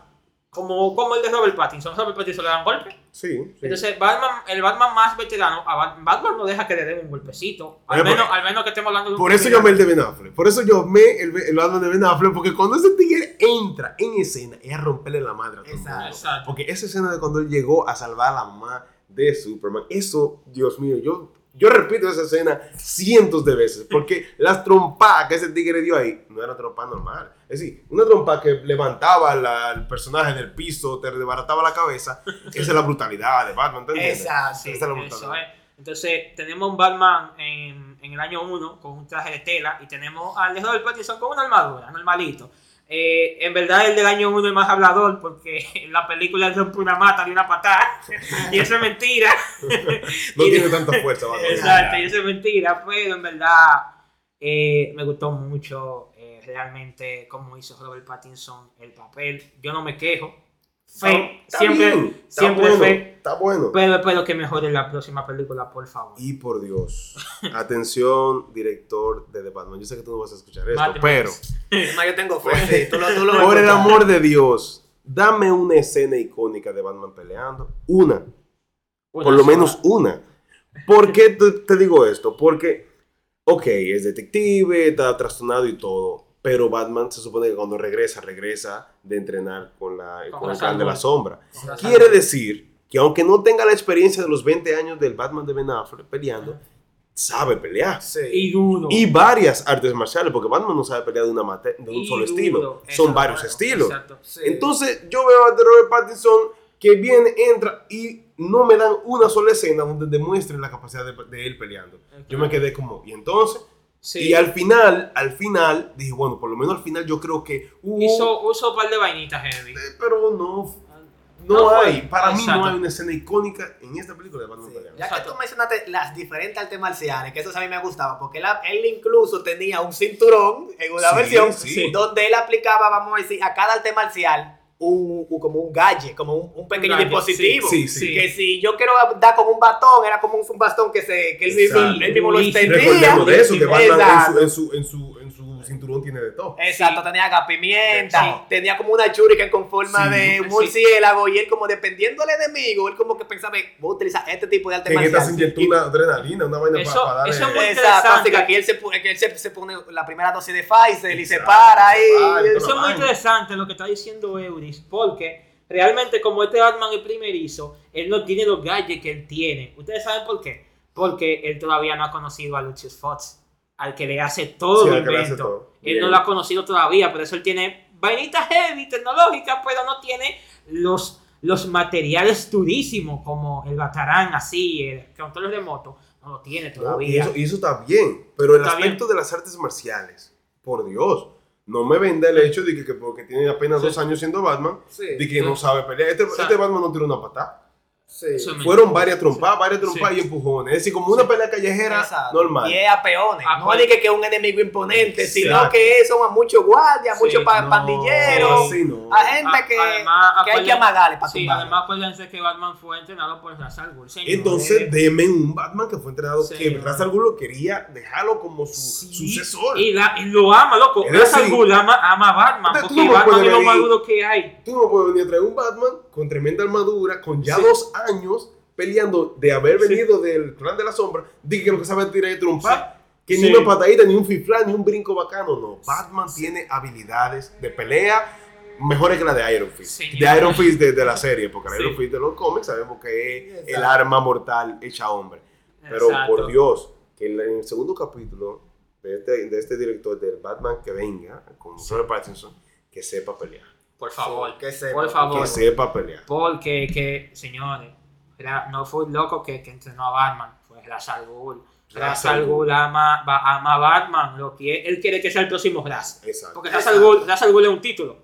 Como, como el de Robert Pattinson. Robert Pattinson le dan golpe. Sí, sí. Entonces, Batman, el Batman más veterano, a Bat- Batman no deja que le den un golpecito. Al, Oye, menos, por- al menos que estemos hablando de un Por eso yo amé el de Ben Affleck. Por eso yo amé el, el Batman de Ben Affleck. Porque cuando ese tigre entra en escena, es a romperle la madre a todo el Exacto. mundo. Exacto. Porque esa escena de cuando él llegó a salvar a la mamá de Superman, eso, Dios mío, yo, yo repito esa escena cientos de veces. Porque las trompadas que ese tigre dio ahí no era trompa normal. Es decir, una trompa que levantaba la- al personaje del piso, te desbarataba la cabeza. Esa es la brutalidad de Batman, ¿te entiendes? Exacto. Sí, Esa es la eso brutalidad. es. Entonces, tenemos un Batman en, en el año 1 con un traje de tela y tenemos al de Robert Pattinson con una armadura, normalito. Eh, en verdad, el del año 1 es más hablador porque en la película rompe una mata de una patada y eso es mentira. No Y- tiene tanta fuerza, Batman. Exacto, y eso es mentira, pero en verdad eh, me gustó mucho realmente cómo hizo Robert Pattinson el papel. Yo no me quejo. Fe, Está siempre, bien, está siempre bueno, fe. Está bueno. Pero espero que mejore la próxima película, por favor. Y por Dios, atención, director de The Batman. Yo sé que tú no vas a escuchar esto, Batman. pero Es más, yo tengo fe. sí, tú lo, tú lo por el amor de Dios, dame una escena icónica de Batman peleando. Una, por lo menos una. ¿Por qué te, te digo esto? Porque, ok, es detective, está trastornado y todo. Pero Batman se supone que cuando regresa, regresa de entrenar con, la, Con con el la clan de la Sombra. Quiere decir que aunque no tenga la experiencia de los 20 años del Batman de Ben Affleck peleando, sabe pelear. Sí. Y duro. Y varias artes marciales, porque Batman no sabe pelear de, una mate- de un Y solo duro. estilo. Son Exacto, varios estilos. Exacto. Sí. Entonces yo veo a The Robert Pattinson que viene, entra y no me dan una sola escena donde demuestren la capacidad de, de él peleando. Yo me quedé como, ¿y entonces? Sí. Y al final, al final, dije, bueno, por lo menos al final yo creo que hubo... Hizo, hizo un par de vainitas heavy. eh, pero no, no, No fue. hay, para mí Exacto. no hay una escena icónica en esta película de Batman Sí. Ya que Exacto. tú mencionaste las diferentes artes marciales, que eso a mí me gustaba, porque él, él incluso tenía un cinturón en una Sí, versión sí. donde él aplicaba, vamos a decir, a cada arte marcial un, un- como un gadget, como un, un pequeño dispositivo. sí, sí. Que si yo quiero dar con un batón, era como un, un bastón que, se, que él, mismo, él mismo lo extendía. Recordemos de eso, que Batman en Exacto. su, en, su, en, su, su cinturón tiene de todo. Exacto, Sí. tenía agapimienta, Sí. tenía como una shuriken con forma Sí. de un Sí. murciélago y él como dependiendo del enemigo, él como que pensaba, voy a utilizar este tipo de arte Que en esta se inyectó una adrenalina, una vaina Eso- para, para eso darle... es muy Exacto, así interesante. que aquí él se, que él se, se pone la primera dosis de Pfizer y se Exacto, para ahí. se para y Eso es muy interesante lo que está diciendo Euris, porque realmente como este Batman es primerizo, él no tiene los gadgets que él tiene. ¿Ustedes saben por qué? Porque él todavía no ha conocido a Lucius Fox, al que le hace todo Sí, el invento. todo. Él Bien. no lo ha conocido todavía, por eso él tiene vainitas heavy, tecnológicas, pero no tiene los, los materiales durísimos como el Batarán así, el control remoto. No lo tiene No, y, todavía. eso, y eso está bien, pero el Está aspecto de las artes marciales, por Dios, no me venda el hecho de que, que porque tiene apenas Sí. dos años siendo Batman, Sí, de que no sabe pelear. Este, este Batman no tiene una patada. Sí. Fueron varias trompadas, varias trompadas Sí. y empujones. Es decir, como una pelea callejera Exacto. normal. Y es a peones. A no es que, es un enemigo imponente, sino que son a muchos guardias, Sí, muchos No, pandilleros, sí, no. a gente A- que, además, que hay que amagarle para Sí, además acuérdense que Batman fue entrenado por Ra's al Ghul. Entonces, deme un Batman que fue entrenado, Sí, que no. Ra's al Ghul lo quería dejarlo como su Sí, sucesor. Y, la- y lo ama, loco. Es Ra's al decir, Ghul ama, ama a Batman. tú Porque Batman puedes es lo más duro que hay. Tú no puedes venir a traer un Batman con tremenda armadura, con ya Sí. dos años peleando de haber Sí. venido del clan de la sombra, de que lo que sabe es tirar y trompar, que Sí. ni una patadita, ni un fiflán, ni un brinco bacano, no. Batman tiene habilidades de pelea mejores que la de Iron Fist. Sí. De Iron Fist de, de la serie, porque la. Iron Fist de los cómics sabemos que es el arma mortal hecha hombre. Pero Exacto. por Dios, que en el segundo capítulo de este, de este director del Batman que venga, con Robert Pattinson, que sepa pelear. Por favor. que sepa, por favor. Que sepa pelear. Porque, que, señores, era- no fue un loco que, que entrenó a Batman. Fue Ra's al Ghul. Ra's al Ghul ama, ama a Batman. Lo que, él quiere que sea el próximo Ra's. Exacto. Porque Ra's al Ghul, Ra's al Ghul es un título.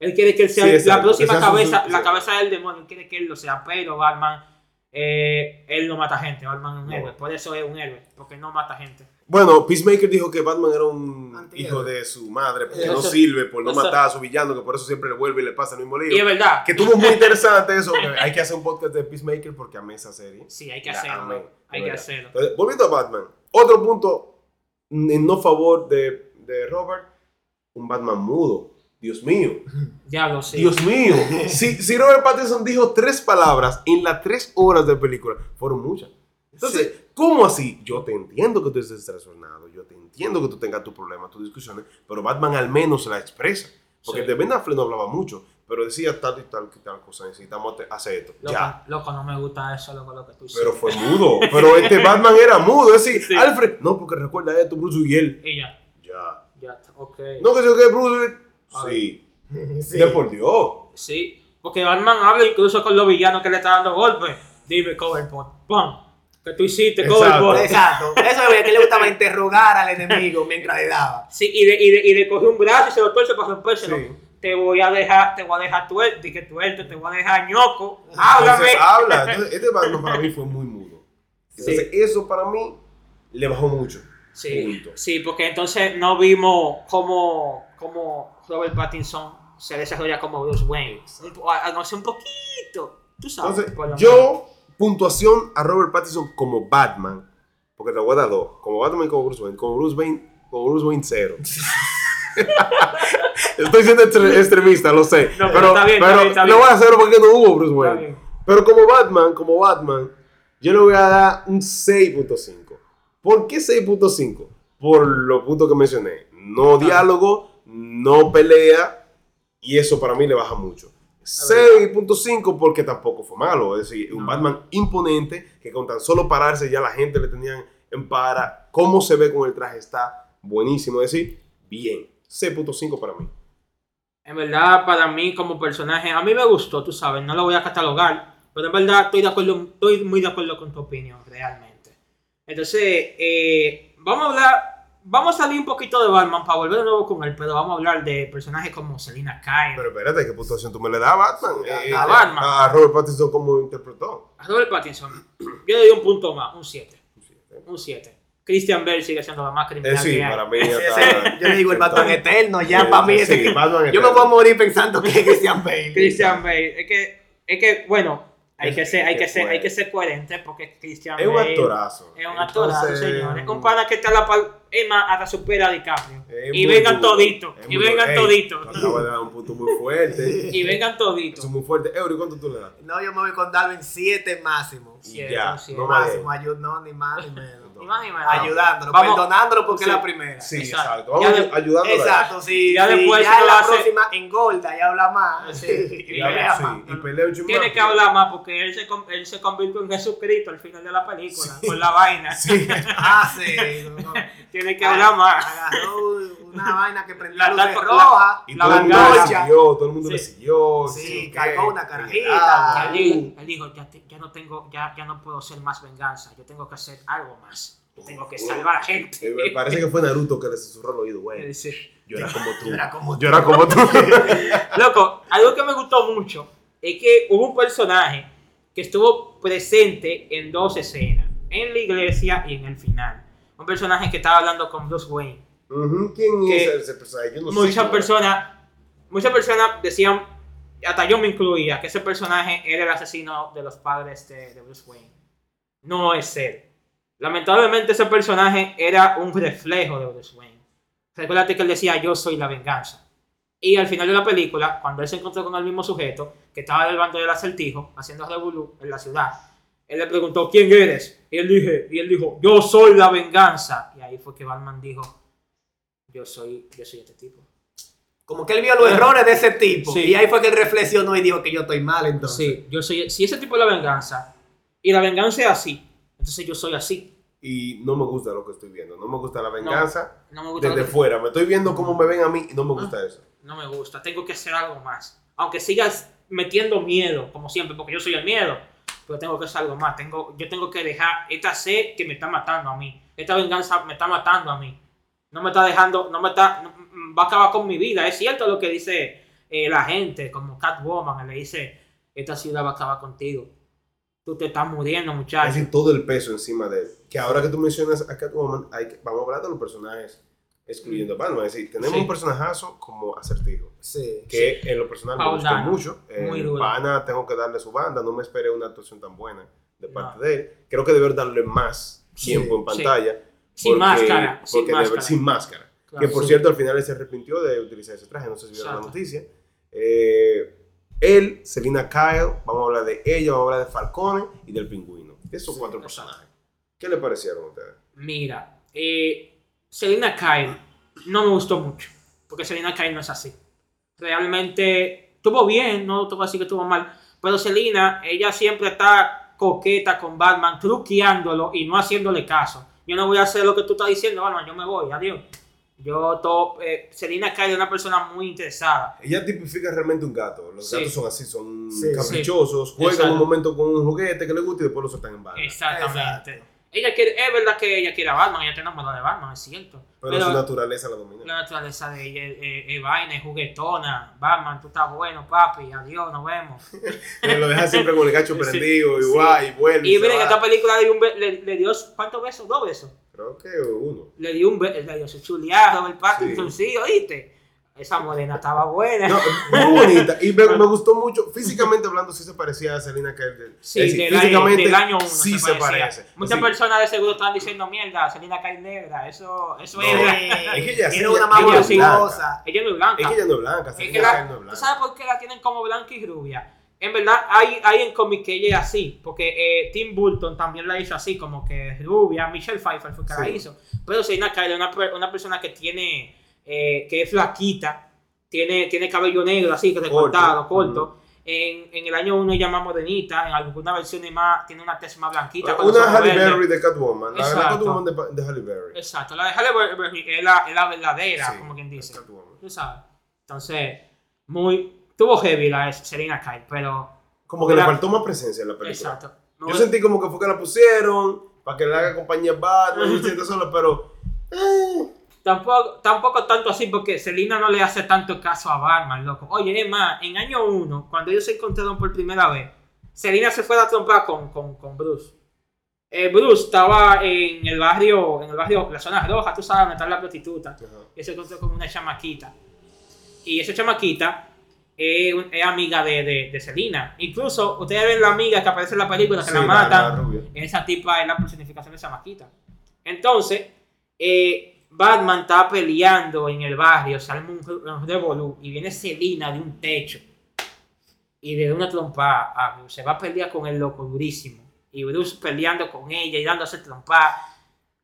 Él quiere que él sea Sí, exacto, la próxima sea cabeza, su- la cabeza del demonio. Él quiere que él lo sea. Pero Batman, eh, él no mata gente. Batman es un No. héroe. Por eso es un héroe. Porque no mata gente. Bueno, Peacemaker dijo que Batman era un Antihéroe. hijo de su madre, porque Eso- no sirve por no eso- matar a su villano, que por eso siempre le vuelve y le pasa el mismo Y es lío. verdad. Que tuvo muy interesante eso. hay que hacer un podcast de Peacemaker porque amé esa serie. Sí, hay que La hacerlo. amé, Hay que verdad. hacerlo. Entonces, volviendo a Batman, otro punto en no favor de, de Robert, un Batman mudo. Dios mío. Diablo, sí. Dios mío. Si, si Robert Pattinson dijo tres palabras en las tres horas de película, fueron muchas. Entonces, ¿cómo así? Yo te entiendo que tú estés trastornado, yo te entiendo que tú tengas tus problemas, tus discusiones, pero Batman al menos la expresa. Porque Sí. de Ben Affleck no hablaba mucho, pero decía tal y tal, y tal cosa, necesitamos hacer esto. Loco, Ya. loco, no me gusta eso, loco, lo que tú Pero hiciste. fue mudo. Pero este Batman era mudo. Es decir, Sí. Alfred, no, porque recuerda esto, Bruce y él. Y ya, Ya. ya, está, ok. No, que yo que Bruce, Sí. Sí. De por Dios. Sí, porque Batman habla incluso con los villanos que le están dando golpes. Dime, Coverpot, ¡pum! ¿Qué tú hiciste, Exacto. Exacto. Eso es que le gustaba interrogar al enemigo mientras le daba. Sí, y le, y, le, y le cogió un brazo y se lo tuerce para rompérselo. Sí. Te voy a dejar, te voy a dejar tuerto, y que tuerto, te voy a dejar ñoco. Háblame. Entonces, habla. Entonces, este Batman para mí fue muy mudo. Entonces, eso para mí le bajó mucho. Sí, Punto. sí, porque entonces no vimos cómo, cómo Robert Pattinson se desarrolla como Bruce Wayne. No sé, un poquito. Tú sabes. Entonces, yo, puntuación a Robert Pattinson como Batman, porque te voy a dar dos, como Batman y como Bruce Wayne, como Bruce Wayne, como Bruce Wayne cero. Estoy siendo extre- extremista, lo sé, No, pero pero, está bien, está pero bien, está lo bien. voy a hacer porque no hubo Bruce Wayne. Pero como Batman, como Batman, yo le voy a dar un 6.5. ¿Por qué 6.5? Por los puntos que mencioné. No diálogo, no pelea, y eso para mí le baja mucho. 6.5 porque tampoco fue malo. Es decir, un No. Batman imponente que con tan solo pararse ya la gente le tenían en para. Cómo se ve con el traje está buenísimo. Es decir, bien. 6.5 para mí. En verdad, para mí como personaje, a mí me gustó, tú sabes, no lo voy a catalogar, pero en verdad estoy, de acuerdo, estoy muy de acuerdo con tu opinión, realmente. Entonces, eh, vamos a hablar, vamos a salir un poquito de Batman para volver de nuevo con él, pero vamos a hablar de personajes como Selina Kyle, Pero espérate, ¿qué puntuación tú me le das a Batman? Eh, A Batman. A Robert Pattinson como interpretó. a Robert Pattinson. Yo le doy un punto más, un 7, un 7. Christian Bale sigue siendo la más Eh, criminal sí, que hay. para mí está. yo le digo el Batman eterno, ya Eh, para mí sí, ese- Yo me eterno. voy a morir pensando que es Christian Bale. Christian Bale, es que, es que bueno, hay Es que ser, hay que ser, hay que ser coherente porque Christian Es un Bale actorazo. Es un actorazo, Entonces, señores. Un pana que está la par. Es más, hasta supera a DiCaprio. es Y vengan duro. toditos. Es Y vengan duro. Ey, toditos. tú acabas de dar un punto muy fuerte. Y vengan Eso es toditos. muy fuerte. Eury, ¿cuánto tú le das? No, yo me voy con Darwin 7 máximo. Y Siete, ya, siete. no más. Máximo, ayud no, ni más ni menos. Ni más ni menos. Ayudándolo, Vamos. perdonándolo porque Sí. es la primera. Sí, Exacto. exacto. Vamos Ya de- ayudándolo. Exacto, sí. Ya sí, después ya si la hace- próxima engorda y habla más. Sí. y Y, pelea sí, más. y pelea. Tiene que hablar más porque él se, con- él se convirtió en Jesucristo al final de la película. Por la vaina. Sí. Ah, sí. no. Tiene que hablar más. Agarró una vaina que prendía La- la- rojas. Y La todo el mundo venganza. le siguió, todo el mundo Sí. le siguió. Sí, cargó una carajita. Y él dijo, él dijo, ya, te- ya no tengo, ya, ya no puedo hacer más venganza. Yo tengo que hacer algo más. Tengo que salvar a gente. eh, me parece que fue Naruto que le susurró al oído, güey. Sí. Yo era como tú. Yo era como Yo era como tú. Loco, algo que me gustó mucho es que hubo un personaje que estuvo presente en dos escenas, en la iglesia y en el final. Un personaje que estaba hablando con Bruce Wayne. ¿Quién Que es ese personaje? Yo no sé. Muchas personas, muchas personas decían, hasta yo me incluía, que ese personaje era el asesino de los padres de, de Bruce Wayne. No es él. Lamentablemente ese personaje era un reflejo de Bruce Wayne. Recuérdate que él decía, yo soy la venganza. Y al final de la película, cuando él se encontró con el mismo sujeto, que estaba del bando del acertijo, haciendo revolú en la ciudad, él le preguntó, ¿quién eres? Y él, dije, y él dijo, yo soy la venganza. Y ahí fue que Batman dijo, yo soy, yo soy este tipo. Como que él vio los errores de ese tipo. Sí. Y ahí fue que él reflexionó y dijo que yo estoy mal entonces. Sí, yo soy, si ese tipo es la venganza, y la venganza es así, entonces yo soy así. Y no me gusta lo que estoy viendo. No me gusta la venganza No me gusta. desde que- fuera. Me estoy viendo cómo me ven a mí y no me gusta eso. No me gusta, tengo que hacer algo más. Aunque sigas metiendo miedo, como siempre, porque yo soy el miedo, pero tengo que hacer algo más. Tengo, yo tengo que dejar esta sed que me está matando a mí. Esta venganza me está matando a mí. No me está dejando, no me está, no- mm, va a acabar con mi vida. Es cierto lo que dice eh, la gente, como Catwoman, le dice, esta ciudad va a acabar contigo. Tú te estás muriendo, Es muchacho. decir, todo el peso encima de él. Que ahora que tú mencionas a Catwoman, hay que- vamos a hablar de los personajes excluyendo a Batman. Es decir, tenemos Sí. un personajazo como acertijo. Sí. Que en lo personal me gustó mucho. muy Eh, duro. Pana, tengo que darle su banda. No me esperé una actuación tan buena de parte No. de él. Creo que deber darle más Sí, tiempo en sí. pantalla. Sin máscara, sin porque debe- máscara. sin máscara. Claro, que por sí. cierto, al final él se arrepintió de utilizar ese traje. No sé si vieron la noticia. Eh, él, Selina Kyle, vamos a hablar de ella, vamos a hablar de Falcone y del pingüino. Esos Sí, cuatro personajes. ¿Qué le parecieron a ustedes? Mira, eh, Selena Kyle no me gustó mucho, porque Selena Kyle no es así. Realmente estuvo bien, no te voy a decir que estuvo mal, pero Selena, ella siempre está coqueta con Batman, truqueándolo y no haciéndole caso. Yo no voy a hacer lo que tú estás diciendo, Batman, yo me voy, adiós. Yo, todo, eh, Selina Kyle es una persona muy interesada. Ella tipifica realmente un gato. Los Sí. gatos son así, son Sí. caprichosos, juegan Exacto. un momento con un juguete que le gusta y después lo sueltan en banda. Exactamente. Exacto. Ella quiere, es verdad que ella quiere a Batman, ella está enamorada de Batman, es cierto. Pero, Pero, su naturaleza la domina. la naturaleza de ella es, vaina, es juguetona. Batman, tú estás bueno, papi, adiós, nos vemos. Pero lo deja siempre con el gacho Sí, prendido y sí. y vuelve. Y miren, esta película le dio, le, le dio, ¿cuántos besos? Dos besos. Creo que uno. Le dio un beso, le dio su chuleada a Robert Pattinson, sí. ¿oíste? Esa morena estaba buena. No, muy bonita. Y me, me gustó mucho. Físicamente hablando, sí se parecía a Selena Kyle. Sí, decir, del, físicamente del año 1 sí se, se, parecía. parece. Muchas Sí. personas de seguro estaban diciendo mierda, Selena Kyle negra, eso, eso No, es. es que ella sí, Tiene ella- una más ella sí, no es blanca. Es que ella no es blanca. Es que la- Kyle no es ¿Tú blanca. sabes por qué la tienen como blanca y rubia? En verdad, hay, hay en cómic que ella es así, porque eh, Tim Burton también la hizo así, como que rubia, Michelle Pfeiffer fue que la Sí. hizo. Pero Selena Kyle es una, una persona que tiene, eh, que es flaquita, tiene, tiene cabello negro así, que recortado, Corto. corto. En, en el año 1 ella más morenita, en algunas versiones más, tiene una tez más blanquita. Una Halle. Berry de Catwoman. La, Exacto. Catwoman de, de Halle Berry. Exacto, la de Halle Berry es la, es la verdadera, Sí, como quien dice. Catwoman. Tú sabes. Entonces, muy. Tuvo heavy la Selena Kyle, pero. Como que le faltó más presencia en la película. Exacto. Me Yo sentí como que fue que la pusieron para que le haga compañía Batman y siente solo, pero. eh, Tampoco, tampoco tanto así, porque Selena no le hace tanto caso a Batman, loco. Oye, es más, en año 1, cuando ellos se encontraron por primera vez, Selena se fue a trompar con, con, con Bruce. Eh, Bruce estaba en el barrio, en el barrio, la zona roja, tú sabes, donde está la prostituta. y se encontró con una chamaquita. Y esa chamaquita es, amiga de, de, de Selena. Incluso ustedes ven la amiga que aparece en la película, que Sí, la la- matan. la. Esa tipa es la personificación de chamaquita. Entonces, eh, Batman está peleando en el barrio, arma un, revolú y viene Selena de un techo y da una trompa a Bruce. Se va a pelear con el loco durísimo. Y Bruce peleando con ella y dándose trompa.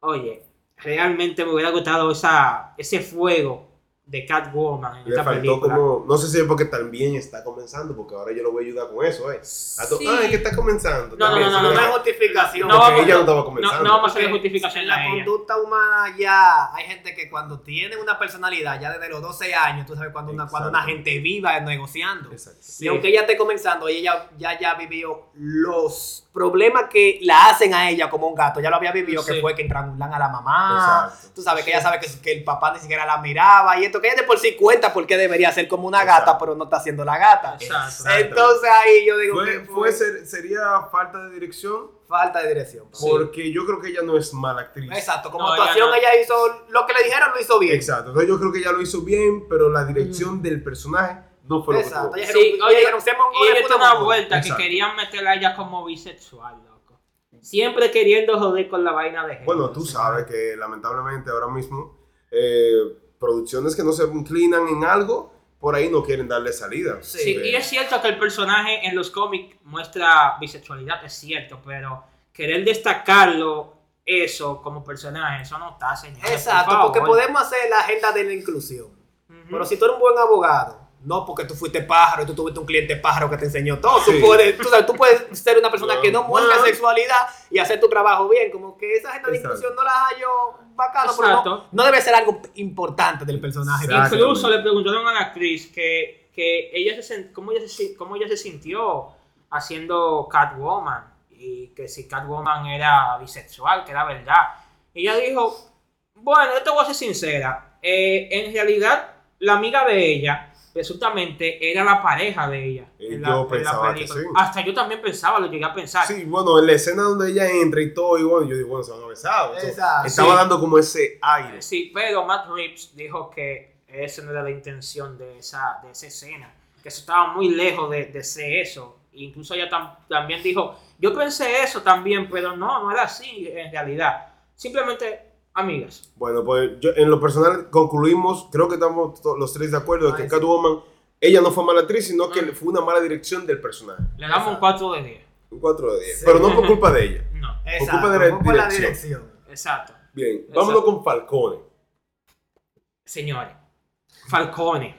Oye, realmente me hubiera gustado esa, ese fuego de Catwoman en Le esta faltó película. como. No sé si es porque también está comenzando, porque ahora yo lo voy a ayudar con eso, ¿eh? A to- Sí. Ah, es que está comenzando. No, no, también, no, no, No no. es justificación. No Porque vamos- ella no estaba No, comenzando. no vamos a Porque justificación En la ella. conducta humana ya hay gente que cuando tiene una personalidad, ya desde los 12 años, tú sabes, cuando una, cuando una gente viva negociando. Exacto. Sí. Y aunque ella esté comenzando, ella ya, ya vivió los problemas que la hacen a ella como un gato. Ya lo había vivido, Sí. que fue que estrangulan a la mamá. Exacto. Tú sabes que ella sabe que, que el papá ni siquiera la miraba. Y esto que ella de por sí cuenta porque debería ser como una gata, Exacto. pero no está siendo la gata. Exacto. Exacto. Entonces ahí yo digo Fue, que fue ser- sería falta de dirección, falta de dirección. Sí. porque yo creo que ella no es mala actriz. Exacto, como No, ella actuación no. ella hizo lo que le dijeron, lo hizo bien. Exacto. Entonces yo creo que ella lo hizo bien, pero la dirección del personaje no fue lo que Exacto. Sí, oye, dijeron, "Seamos Y ella una vuelta Exacto. que querían meterla a ella como bisexual, loco. Siempre queriendo joder con la vaina de género. Bueno, tú sabes que lamentablemente ahora mismo eh, producciones que no se inclinan en algo, por ahí no quieren darle salida. Sí, Sí, y es cierto que el personaje en los cómics muestra bisexualidad, es cierto, pero querer destacarlo eso como personaje, eso no está, señor. Exacto, porque podemos hacer la agenda de la inclusión. Pero si tú eres un buen abogado, no porque tú fuiste pájaro y tú tuviste un cliente pájaro que te enseñó todo. Sí. Tú, puedes, tú, sabes, tú puedes ser una persona que no muestra sexualidad y hacer tu trabajo bien. Como que esa agenda de inclusión no la hallo bacano, pero no, no debe ser algo importante del personaje. Incluso le preguntaron a la actriz que, que ella se cómo, ella se, cómo ella se sintió haciendo Catwoman y que si Catwoman era bisexual, que era verdad. Ella dijo, bueno, yo te voy a ser sincera, eh, en realidad la amiga de ella presuntamente era la pareja de ella. Y en yo pensaba que sí. Hasta yo también pensaba, lo llegué a pensar. Sí, bueno, en la escena donde ella entra y todo, y bueno, yo digo, bueno, se van a besar. o sea, Exacto. Estaba Sí. dando como ese aire. Sí, pero Matt Reeves dijo que esa no era la intención de esa, de esa escena, que eso estaba muy lejos de, de ser eso. Incluso ella tam- también dijo, yo pensé eso también, pero no, no era así en realidad. Simplemente amigas. Bueno, pues yo en lo personal concluimos, creo que estamos los tres de acuerdo de que. Catwoman, ella no fue mala actriz, sino que Mm. fue una mala dirección del personaje. Le damos un Exacto. 4 de 10. Un 4 de 10. Sí. Pero no por culpa de ella. No, Exacto, Ocupa de la por dirección. dirección. exacto. Bien, Exacto. vámonos con Falcone. Señores, Falcone.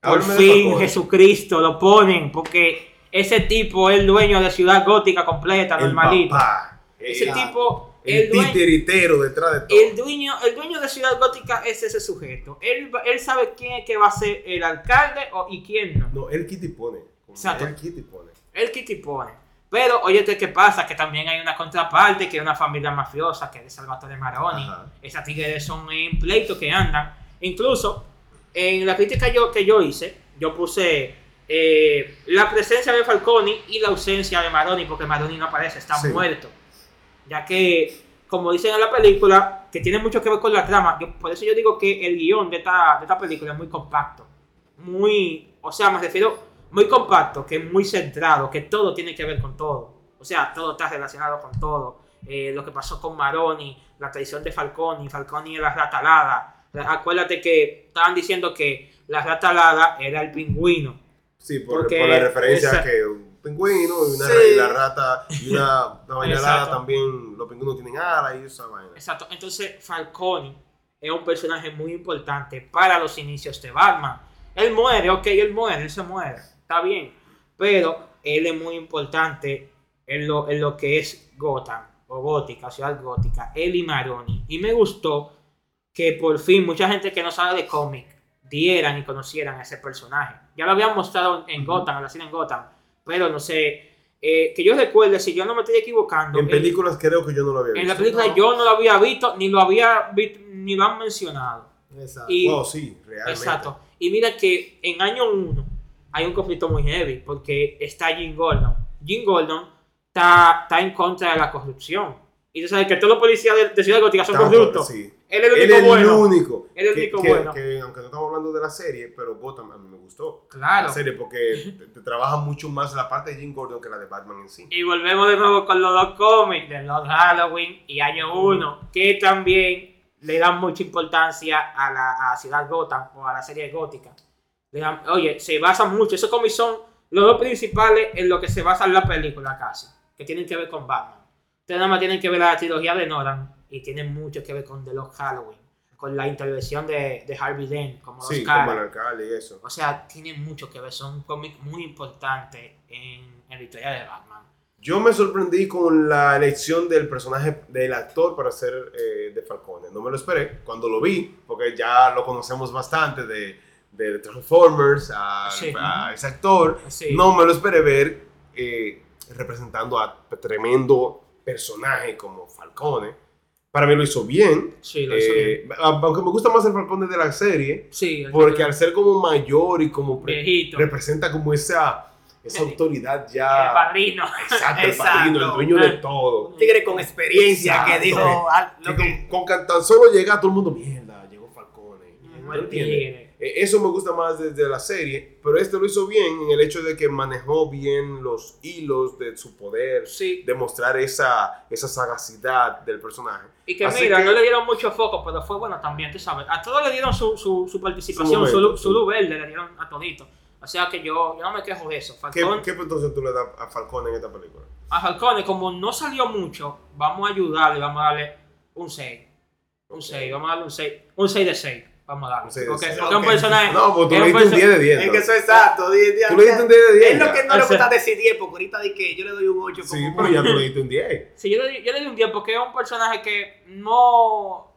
Por fin Falcone. Jesucristo lo ponen porque ese tipo es el dueño de Ciudad Gótica completa, El papá. Ese tipo, El, el dueño- titiritero detrás de todo. El dueño, el dueño de Ciudad Gótica es ese sujeto. Él, él sabe quién es que va a ser el alcalde o, y quién no. No, el Kitty pone. Exacto. El Kitty pone. El Kitty pone. Pero, oye, ¿qué pasa? Que también hay una contraparte, que es una familia mafiosa, que es de Salvatore Maroni. Ajá. Esas tigres son en pleito que andan. Incluso, en la crítica yo, que yo hice, yo puse eh, la presencia de Falconi y la ausencia de Maroni, porque Maroni no aparece, está Sí. muerto. Ya que, como dicen en la película, que tiene mucho que ver con la trama, yo- por eso yo digo que el guion de esta, de esta película es muy compacto. Muy, o sea, me refiero muy compacto, que es muy centrado, que todo tiene que ver con todo. O sea, todo está relacionado con todo. Eh, lo que pasó con Maroni, la traición de Falconi, Falconi y la ratalada. Acuérdate que estaban diciendo que la ratalada era el pingüino. Sí, por, Porque por la referencia esa- que un pingüino y una Sí. y la rata y una, una vaina también, los pingüinos tienen alas y esa vaina. Exacto. Entonces, Falconi es un personaje muy importante para los inicios de Batman. Él muere, ok, él muere, él se muere, está bien. Pero él es muy importante en lo, en lo que es Gotham, o Gótica, Ciudad Gótica, él y Maroni. Y me gustó que por fin mucha gente que no sabe de cómic dieran y conocieran a ese personaje. Ya lo habían mostrado en Gotham, en la cine en Gotham, pero no sé, eh, que yo recuerde, si yo no me estoy equivocando, En él- películas creo que yo no lo había visto. en la película yo no lo había visto, ni lo había visto, ni lo han mencionado. Exacto. Y, Wow, sí, realmente. exacto. Y mira que en año 1 hay un conflicto muy heavy, porque está Jim Gordon. Jim Gordon está, está en contra de la corrupción. Y tú sabes que todos los policías de, de Ciudad Gótica son corruptos. sí. Él es el Él único es el bueno. único. Él es el único que- bueno. que, aunque no estamos hablando de la serie, pero Gotham a mí me gustó. Claro. La serie porque te, te trabaja mucho más la parte de Jim Gordon que la de Batman en sí. Y volvemos de nuevo con los dos cómics de Lord Halloween y Año 1, que también le dan mucha importancia a la a Ciudad Gotham o a la serie gótica. Le dan- oye, se basan mucho, esos cómics son los dos principales en lo que se basa la película casi, que tienen que ver con Batman. Ustedes nada más tienen que ver la trilogía de Nolan y tienen mucho que ver con The Lord Halloween, con la intervención de, de Harvey Dent como Sí, dos caras. como el alcalde y eso. O sea, tienen mucho que ver, son cómics muy importantes en, en la historia de Batman. Yo me sorprendí con la elección del personaje, del actor para ser eh, de Falcone. No me lo esperé cuando lo vi, porque ya lo conocemos bastante de, de Transformers, a, Sí. a ese actor. Sí. No me lo esperé ver eh, representando a tremendo personaje como Falcone. Para mí lo hizo bien. Sí, lo hizo bien. Eh, Aunque me gusta más el Falcone de la serie, Sí, el porque que- al ser como mayor y como viejito. representa como esa, esa autoridad El ya. padrino. Exacto, el Exacto. padrino, el dueño de todo. Un tigre con experiencia Exacto. que dijo ah, lo Que con, con que tan solo llega todo el mundo, mierda, llegó Falcone. Llegó ¿Tú el entiendes? tigre. Eh, Eso me gusta más desde la serie, pero este lo hizo bien en el hecho de que manejó bien los hilos de su poder, Sí. demostrar esa, esa sagacidad del personaje. Y que Así mira, que- no le dieron mucho foco, pero fue bueno también, tú sabes. A todos le dieron su, su, su participación, Su momento, luz- su luz verde le dieron a todito. O sea que yo, yo no me quejo de eso. ¿Qué, Falcón, ¿Qué puntuación tú le das a Falcone en esta película? A Falcone, como no salió mucho, vamos a ayudarle, vamos a darle un 6. Un 6, vamos a darle un 6. Un 6 de 6. Vamos a darle. De porque, porque es un personaje. No, pues tú le un diste un perso- 10 de 10. Es que eso es exacto. di- di- Tú le diste un 10 de 10. Es lo que no O le sea- gusta decir 10, porque ahorita di que yo le doy un 8 Sí, como pero ya tú le diste un 10. Sí, yo le, di, yo le di un 10 porque es un personaje que no.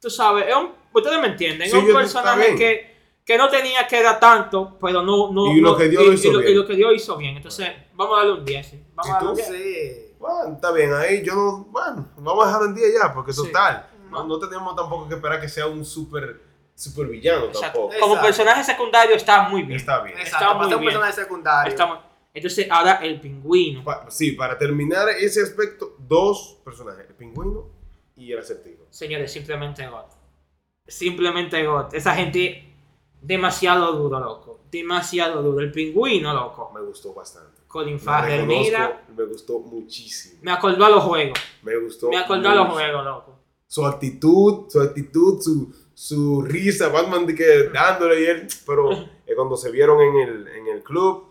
Tú sabes, es un, ustedes me entienden. Sí, es un personaje que, que no tenía que dar tanto, pero no. no Y lo no- que dio lo hizo y lo, bien. y lo que dio hizo bien. Entonces, vamos a darle un 10. sí. Vamos ¿Y a darle un 10. Sí. Bueno, está bien, ahí yo no. Bueno, vamos a dejarlo en 10 ya, porque Sí. total. No, no tenemos tampoco que esperar que sea un super, super villano Exacto. tampoco. Como personaje secundario está muy bien. Está bien. Está Exacto. muy Para ser un bien. personaje secundario. Está muy- Entonces, ahora el pingüino. Pa- sí, para terminar ese aspecto, dos personajes, el pingüino y el acertijo. Señores, simplemente God. Simplemente God. Esa gente demasiado duro, loco. Demasiado duro. El pingüino, loco. Me gustó bastante. Colin Farrell, mira. Me gustó muchísimo. Me acordó a los juegos. Me gustó. Me acordó a los juegos, loco. Su actitud, su actitud, su, su risa, Batman de que dándole y él. Pero eh, cuando se vieron en el, en el club,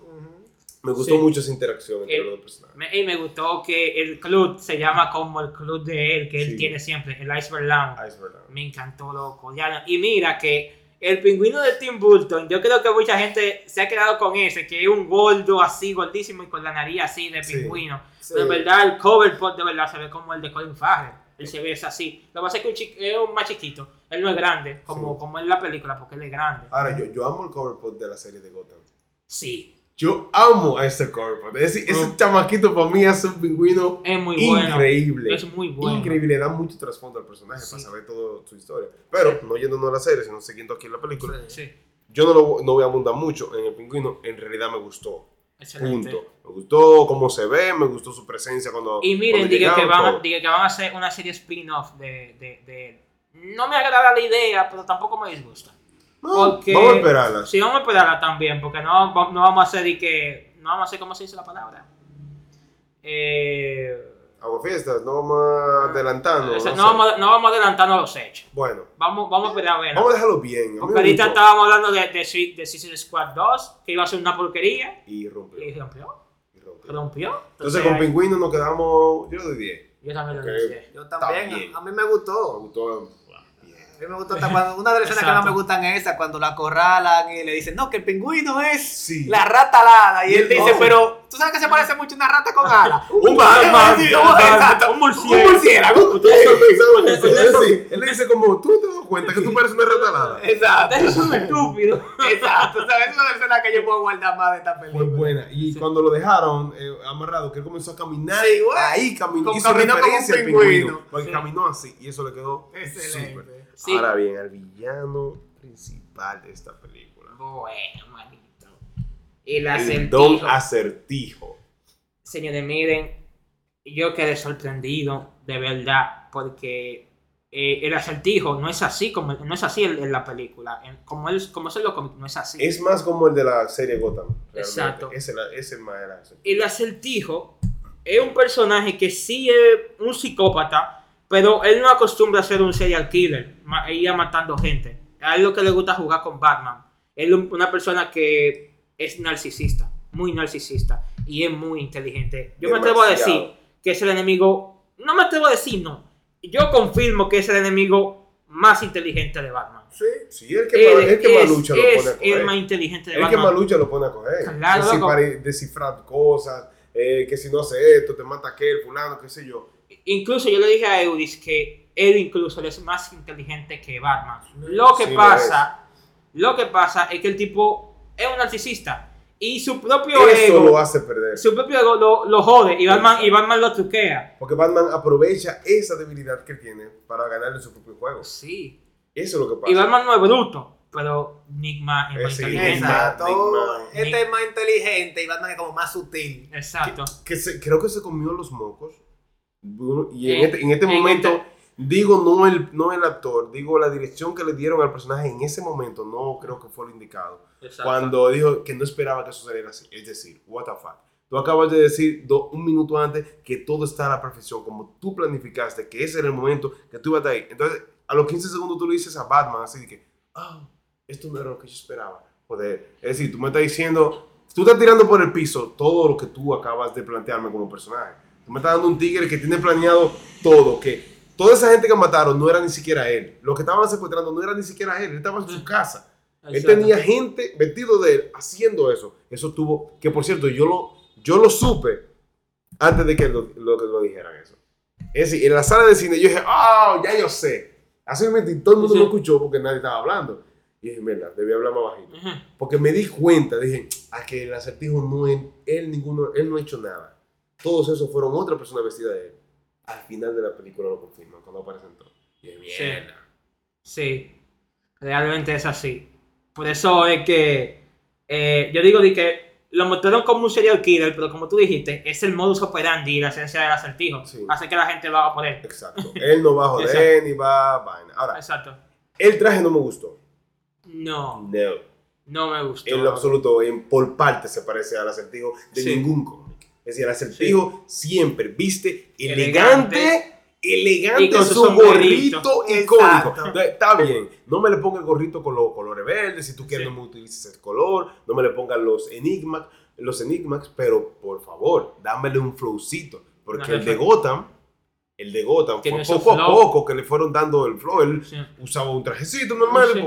me gustó Sí. mucho esa interacción entre Eh, los dos personajes. Me, y me gustó que el club se llama como el club de él, que él Sí. tiene siempre, el Iceberg Lounge. Es verdad. Me encantó, loco. Ya, y mira que el pingüino de Tim Burton, yo creo que mucha gente se ha quedado con ese, que es un gordo así, gordísimo y con la nariz así de pingüino. Sí. Pero en verdad el cover pot de verdad se ve como el de Colin Farrell. Él se ve es así. Lo que pasa es que un chi- es un más chiquito. Él no es grande, como, Sí. como en la película, porque él es grande. Ahora, yo, yo amo el cover photo de la serie de Gotham. Sí, Yo amo a ese cover photo. Ese, ese Mm. chamaquito para mí hace un pingüino es muy bueno. increíble. Es muy bueno. Increíble, le da mucho trasfondo al personaje Sí. para saber toda su historia. Pero, no yéndonos a la serie, sino siguiendo aquí en la película, Sí, yo no, lo, no voy a abundar mucho en el pingüino. En realidad me gustó. Excelente. Punto. Me gustó cómo se ve, me gustó su presencia cuando. Y miren, dije que, van, que van a hacer una serie spin-off de, de, de... No me agrada la idea, pero tampoco me disgusta. No, porque- Vamos a esperarla. Sí, vamos a esperarla también, porque no, no vamos a hacer y que... No vamos a hacer, ¿cómo se dice la palabra? Eh, Hago fiestas, no vamos adelantando. o sea, no vamos, no vamos adelantando los hechos. Bueno, Vamos, vamos a esperar a ver. vamos a dejarlo bien. A Porque ahorita gustó. estábamos hablando de, de, de Suicide Squad 2, que iba a ser una porquería, Y rompió. y rompió. y rompió. Rompió. Entonces con Pingüino nos quedamos, yo le doy 10. Yo también lo Ok. dije. Yo Está también, a, a mí me Me gustó. A mí me gustó hasta cuando una de las escenas que más me gustan es esa, cuando la acorralan y le dicen, no, que el pingüino es Sí. la rata alada. Y, Y él dice, no. pero tú sabes que se parece mucho a una rata con alas. Un Batman, un un- un murciélago. Un murciélago. ¿eh? Él le dice como, tú te das cuenta que tú pareces una ratalada. Exacto. Ustedes son estúpidos. Exacto. ¿Sabes? Es una escena que yo puedo guardar más de esta película. buena. Y Sí. cuando lo dejaron eh, amarrado, que él comenzó a caminar, Sí, ahí caminó, hizo caminó como un pingüino. pingüino. Porque Sí. caminó así y eso le quedó Excelente. Sí. Ahora bien, el villano principal de esta película. Bueno, manito. El El Don acertijo. Acertijo. Señores, miren, yo quedé sorprendido, de verdad, porque eh, el acertijo no es así como no es así en, en la película. En- como él, como es cómics, no es así. Es más como el de la serie Gotham. realmente. Exacto. Ese la- ese más era ese. El acertijo es un personaje que sí es un psicópata, pero él no acostumbra a ser un serial killer, ma- ir a matando gente. A él lo que le gusta jugar con Batman. Él es un- una persona que es narcisista, muy narcisista, y es muy inteligente. Yo me atrevo a Demasiado. decir que es el enemigo, no me atrevo a decir no, yo confirmo que es el enemigo más inteligente de Batman. Sí, sí, el que, Él el que es, Malucha lo pone a coger. el más inteligente de El que Batman. Malucha lo pone a coger. Claro, descifrar cosas, eh, que si no hace esto, te mata aquel, fulano, qué sé yo. Incluso yo le dije a Eudis que él incluso es más inteligente que Batman. Lo que Sí, pasa, lo que pasa es que el tipo es un narcisista y su propio Eso ego, lo hace perder. su propio ego lo, lo jode y Batman, y Batman lo truquea. Porque Batman aprovecha esa debilidad que tiene para ganarle su propio juego. Sí. Eso es lo que pasa. Y Batman no es bruto, pero Nigma es Eh, más sí, inteligente. Exacto. Este es más inteligente y Batman es como más sutil. Exacto. que se- creo que se comió los mocos. Y en, En- este, en este en momento, este- digo no el, no el actor, digo la dirección que le dieron al personaje en ese momento, no creo que fue lo indicado. exacto. Cuando dijo que no esperaba que eso saliera así. Es decir, what the fuck. Tú acabas de decir do- un minuto antes que todo está a la perfección, como tú planificaste, que ese era el momento que tú ibas a estar ahí. Entonces, a los 15 segundos tú le dices a Batman así de que, ah, esto no era lo que yo esperaba. Joder. Es decir, tú me estás diciendo, tú estás tirando por el piso todo lo que tú acabas de plantearme como personaje. Tú me estás dando un tigre que tiene planeado todo, que toda esa gente que mataron no era ni siquiera él. Lo que estaban secuestrando no era ni siquiera él, él estaba en su casa. Él tenía gente vestido de él haciendo eso. Eso tuvo, que por cierto, yo lo, yo lo supe antes de que lo, lo, dijeran eso. Es decir, en la sala de cine yo dije, oh, ya yo sé. Así me y todo el mundo Sí. me escuchó porque nadie estaba hablando. Y dije, mira, debí hablar más bajito. Porque me di cuenta, dije, a que el acertijo no es, él ninguno, él no ha hecho nada. Todos esos fueron otra persona vestida de él. Al final de la película lo confirman, cuando aparecen todos. Y dije, Sí. mierda. Sí, realmente es así. Por eso es que eh, yo digo de que lo mostraron como un serial killer, pero como tú dijiste, es el modus operandi y la esencia del acertijo. Sí. Hace que la gente lo haga por él. Exacto. Él no va a joder ni va a vaina. Ahora, Exacto. el traje no me gustó. No, No. no me gustó. En lo absoluto, en, por parte se parece al acertijo de Sí. ningún cómic. Es decir, el acertijo siempre viste Elegante. elegante, elegante, con su gorrito icónico. Entonces, Está bien, no me le ponga el gorrito con los colores verdes, si tú quieres Sí. no me utilices el color, no me le pongas los enigmas, los enigmas, pero por favor, dámele un flowcito, porque Una el de Gotham, el de Gotham fue poco a poco que le fueron dando el flow, él Sí. usaba un trajecito normal, Sí.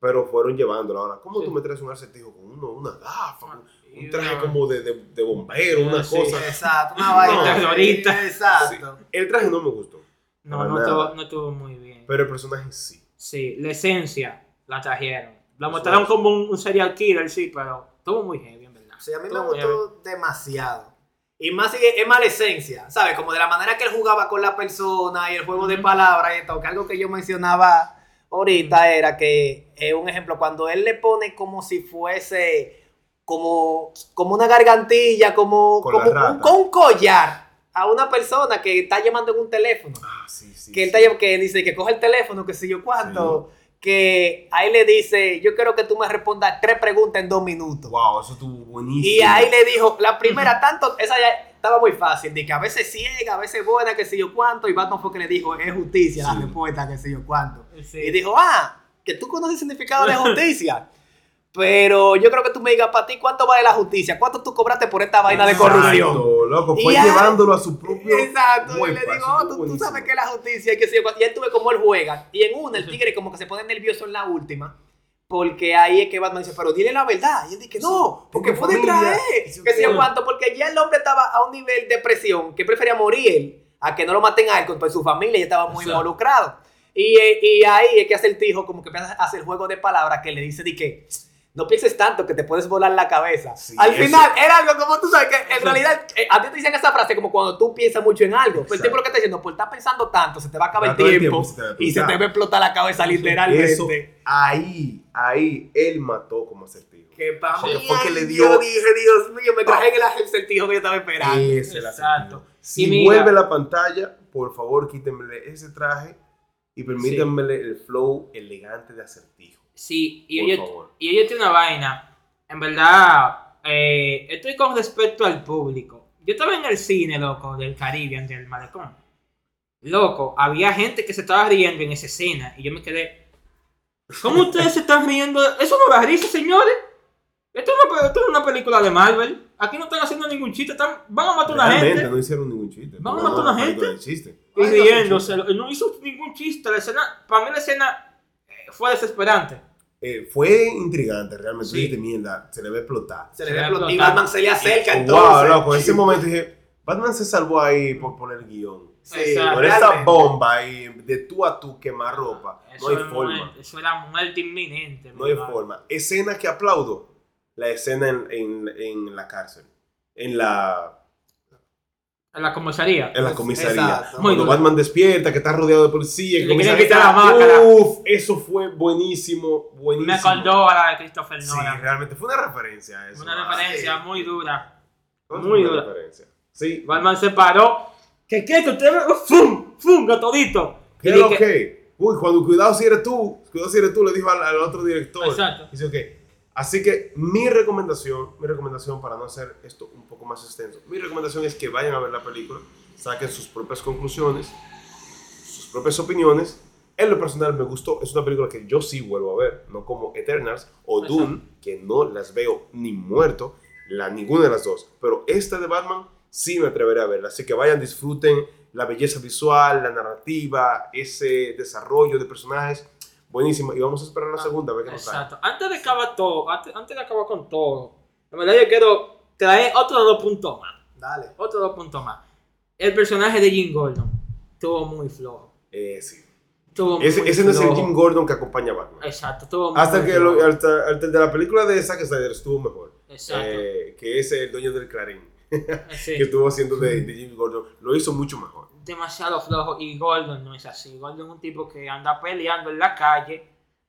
pero fueron llevándolo. Ahora, ¿cómo Sí. tú me traes un acertijo con uno, una gafa, Y un traje como de, de, de bombero, una Sí, cosa? Exacto, una vaina. Terrorista. Exacto. El traje no me gustó. No, no estuvo, no estuvo muy bien. Pero el personaje sí. Sí, la esencia la trajeron. La mostraron es. como un, un serial killer, sí, pero estuvo muy heavy, en verdad. Sí, a mí me heavy. gustó demasiado. Y más es mala esencia, ¿sabes? Como de la manera que él jugaba con la persona y el juego de palabras y todo. Que algo que yo mencionaba ahorita era que, eh, un ejemplo, cuando él le pone como si fuese como, como una gargantilla, como, Con como un, con un collar a una persona que está llamando en un teléfono. Ah, sí, sí. que él sí. está que dice que coge el teléfono, que sé yo cuánto. Que ahí le dice, yo quiero que tú me respondas tres preguntas en dos minutos. Wow, eso estuvo buenísimo. Y ahí le dijo, la primera, tanto, esa ya estaba muy fácil, de que a veces ciega, a veces buena, que sé yo cuánto, y Batman fue que le dijo, es justicia la respuesta, que sé yo cuánto. Sí. Y dijo, ah, que tú conoces el significado de justicia. Pero yo creo que tú me digas, para ti, ¿cuánto vale la justicia? ¿Cuánto tú cobraste por esta vaina de corrupción? loco, fue llevándolo a su propio. Exacto, y le digo, oh, tú, tú sabes que la justicia y que cuánto. Y él tuve como él juega. Y en una, el tigre como que se pone nervioso en la última. Porque ahí es que Batman dice, pero dile la verdad. Y él dice, no, porque fue detrás. Que yo cuánto, porque ya el hombre estaba a un nivel de presión que prefería morir él a que no lo maten a él, pues su familia ya estaba muy Exacto. involucrado. Y, eh, y ahí es que hace el tijo como que empieza a hacer juego de palabras que le dice de que no pienses tanto que te puedes volar la cabeza. Sí, Al eso- final era algo como tú sabes que en realidad eh, a ti te dicen esa frase como cuando tú piensas mucho en algo. Pero el tiempo lo que está diciendo, por estar pensando tanto, se te va a acabar el tiempo, se te y se te va a explotar la cabeza literalmente. Eso, ahí, ahí, él mató como acertijo. Que para Sí, mí, fue que ay, le dio- yo dije, Dios mío, me traje en el acertijo que yo estaba esperando. Ese Exacto. Si Y mira- vuelve la pantalla, por favor, quítenmele ese traje y permítanmele el flow elegante de acertijo. Sí, y Por ellos, favor. y ellos tienen una vaina. En verdad, eh, estoy con respecto al público. Yo estaba en el cine, loco, del Caribe, del malecón. Loco, había gente que se estaba riendo en esa escena y yo me quedé. ¿Cómo ustedes se están riendo? Eso no da risa, señores. Esto es, una, esto es una película de Marvel. Aquí no están haciendo ningún chiste. Están, van a matar a una gente. no hicieron ningún chiste. Vamos a matar a una gente. chiste. Y riéndose. No hizo ningún chiste. La escena, para mí la escena eh, fue desesperante. Eh, fue intrigante, realmente. Sí. Dijiste, mierda, se le va a explotar. Se le ve le explotar. Y. Batman se le acerca wow, entonces. loco, en ese momento dije, Batman se salvó ahí por poner guion. Sí, Exacto. Con esa bomba ahí, de tú a tú, quemar ropa. No Eso, hay es forma. muerte, eso era muerte inminente. No hay forma. Escena que aplaudo. La escena en, en- en la cárcel. En la, En la comisaría. en la comisaría. Exacto. Cuando. Batman despierta, que está rodeado de policía. Le que a quitar la máscara. Uf, eso fue buenísimo, buenísimo. Me acordó a la de Christopher Sí, Nolan. realmente fue una referencia a eso. una Ah, referencia sí. muy dura. muy una dura. referencia. Sí. Batman se paró. ¿Qué qué? ¿Tú te ¡Fum! ¡Fum! Todito. ¿Qué Y es lo que? Uy, cuando cuidado si eres tú, cuidado si eres tú, le dijo al, al otro director. Exacto. Dice, ok. Así que mi recomendación, mi recomendación para no hacer esto un poco más extenso, mi recomendación es que vayan a ver la película, saquen sus propias conclusiones, sus propias opiniones. En lo personal me gustó, es una película que yo sí vuelvo a ver, no como Eternals o. Dune, que no las veo ni muerto, la, ninguna de las dos. Pero esta de Batman sí me atreveré a verla. Así que vayan, disfruten la belleza visual, la narrativa, ese desarrollo de personajes. Buenísimo. Y vamos a esperar la segunda, a ver qué nos trae. Exacto. Antes de acabar todo, antes, antes de acabar con todo, la verdad yo quiero traer otros dos puntos más. Dale. Otros dos puntos más. El personaje de Jim Gordon estuvo muy flojo. Eh, sí. Estuvo Ese, muy ese no es el. Jim Gordon que acompaña a Batman. Exacto, estuvo muy Hasta que lo, hasta, hasta el de la película de Zack Snyder estuvo mejor. Exacto. Eh, que es el dueño del Clarín. Sí. Que estuvo haciendo de, de Jim Gordon. Lo hizo mucho mejor. Demasiado flojo y Gordon no es así. Gordon es un tipo que anda peleando en la calle,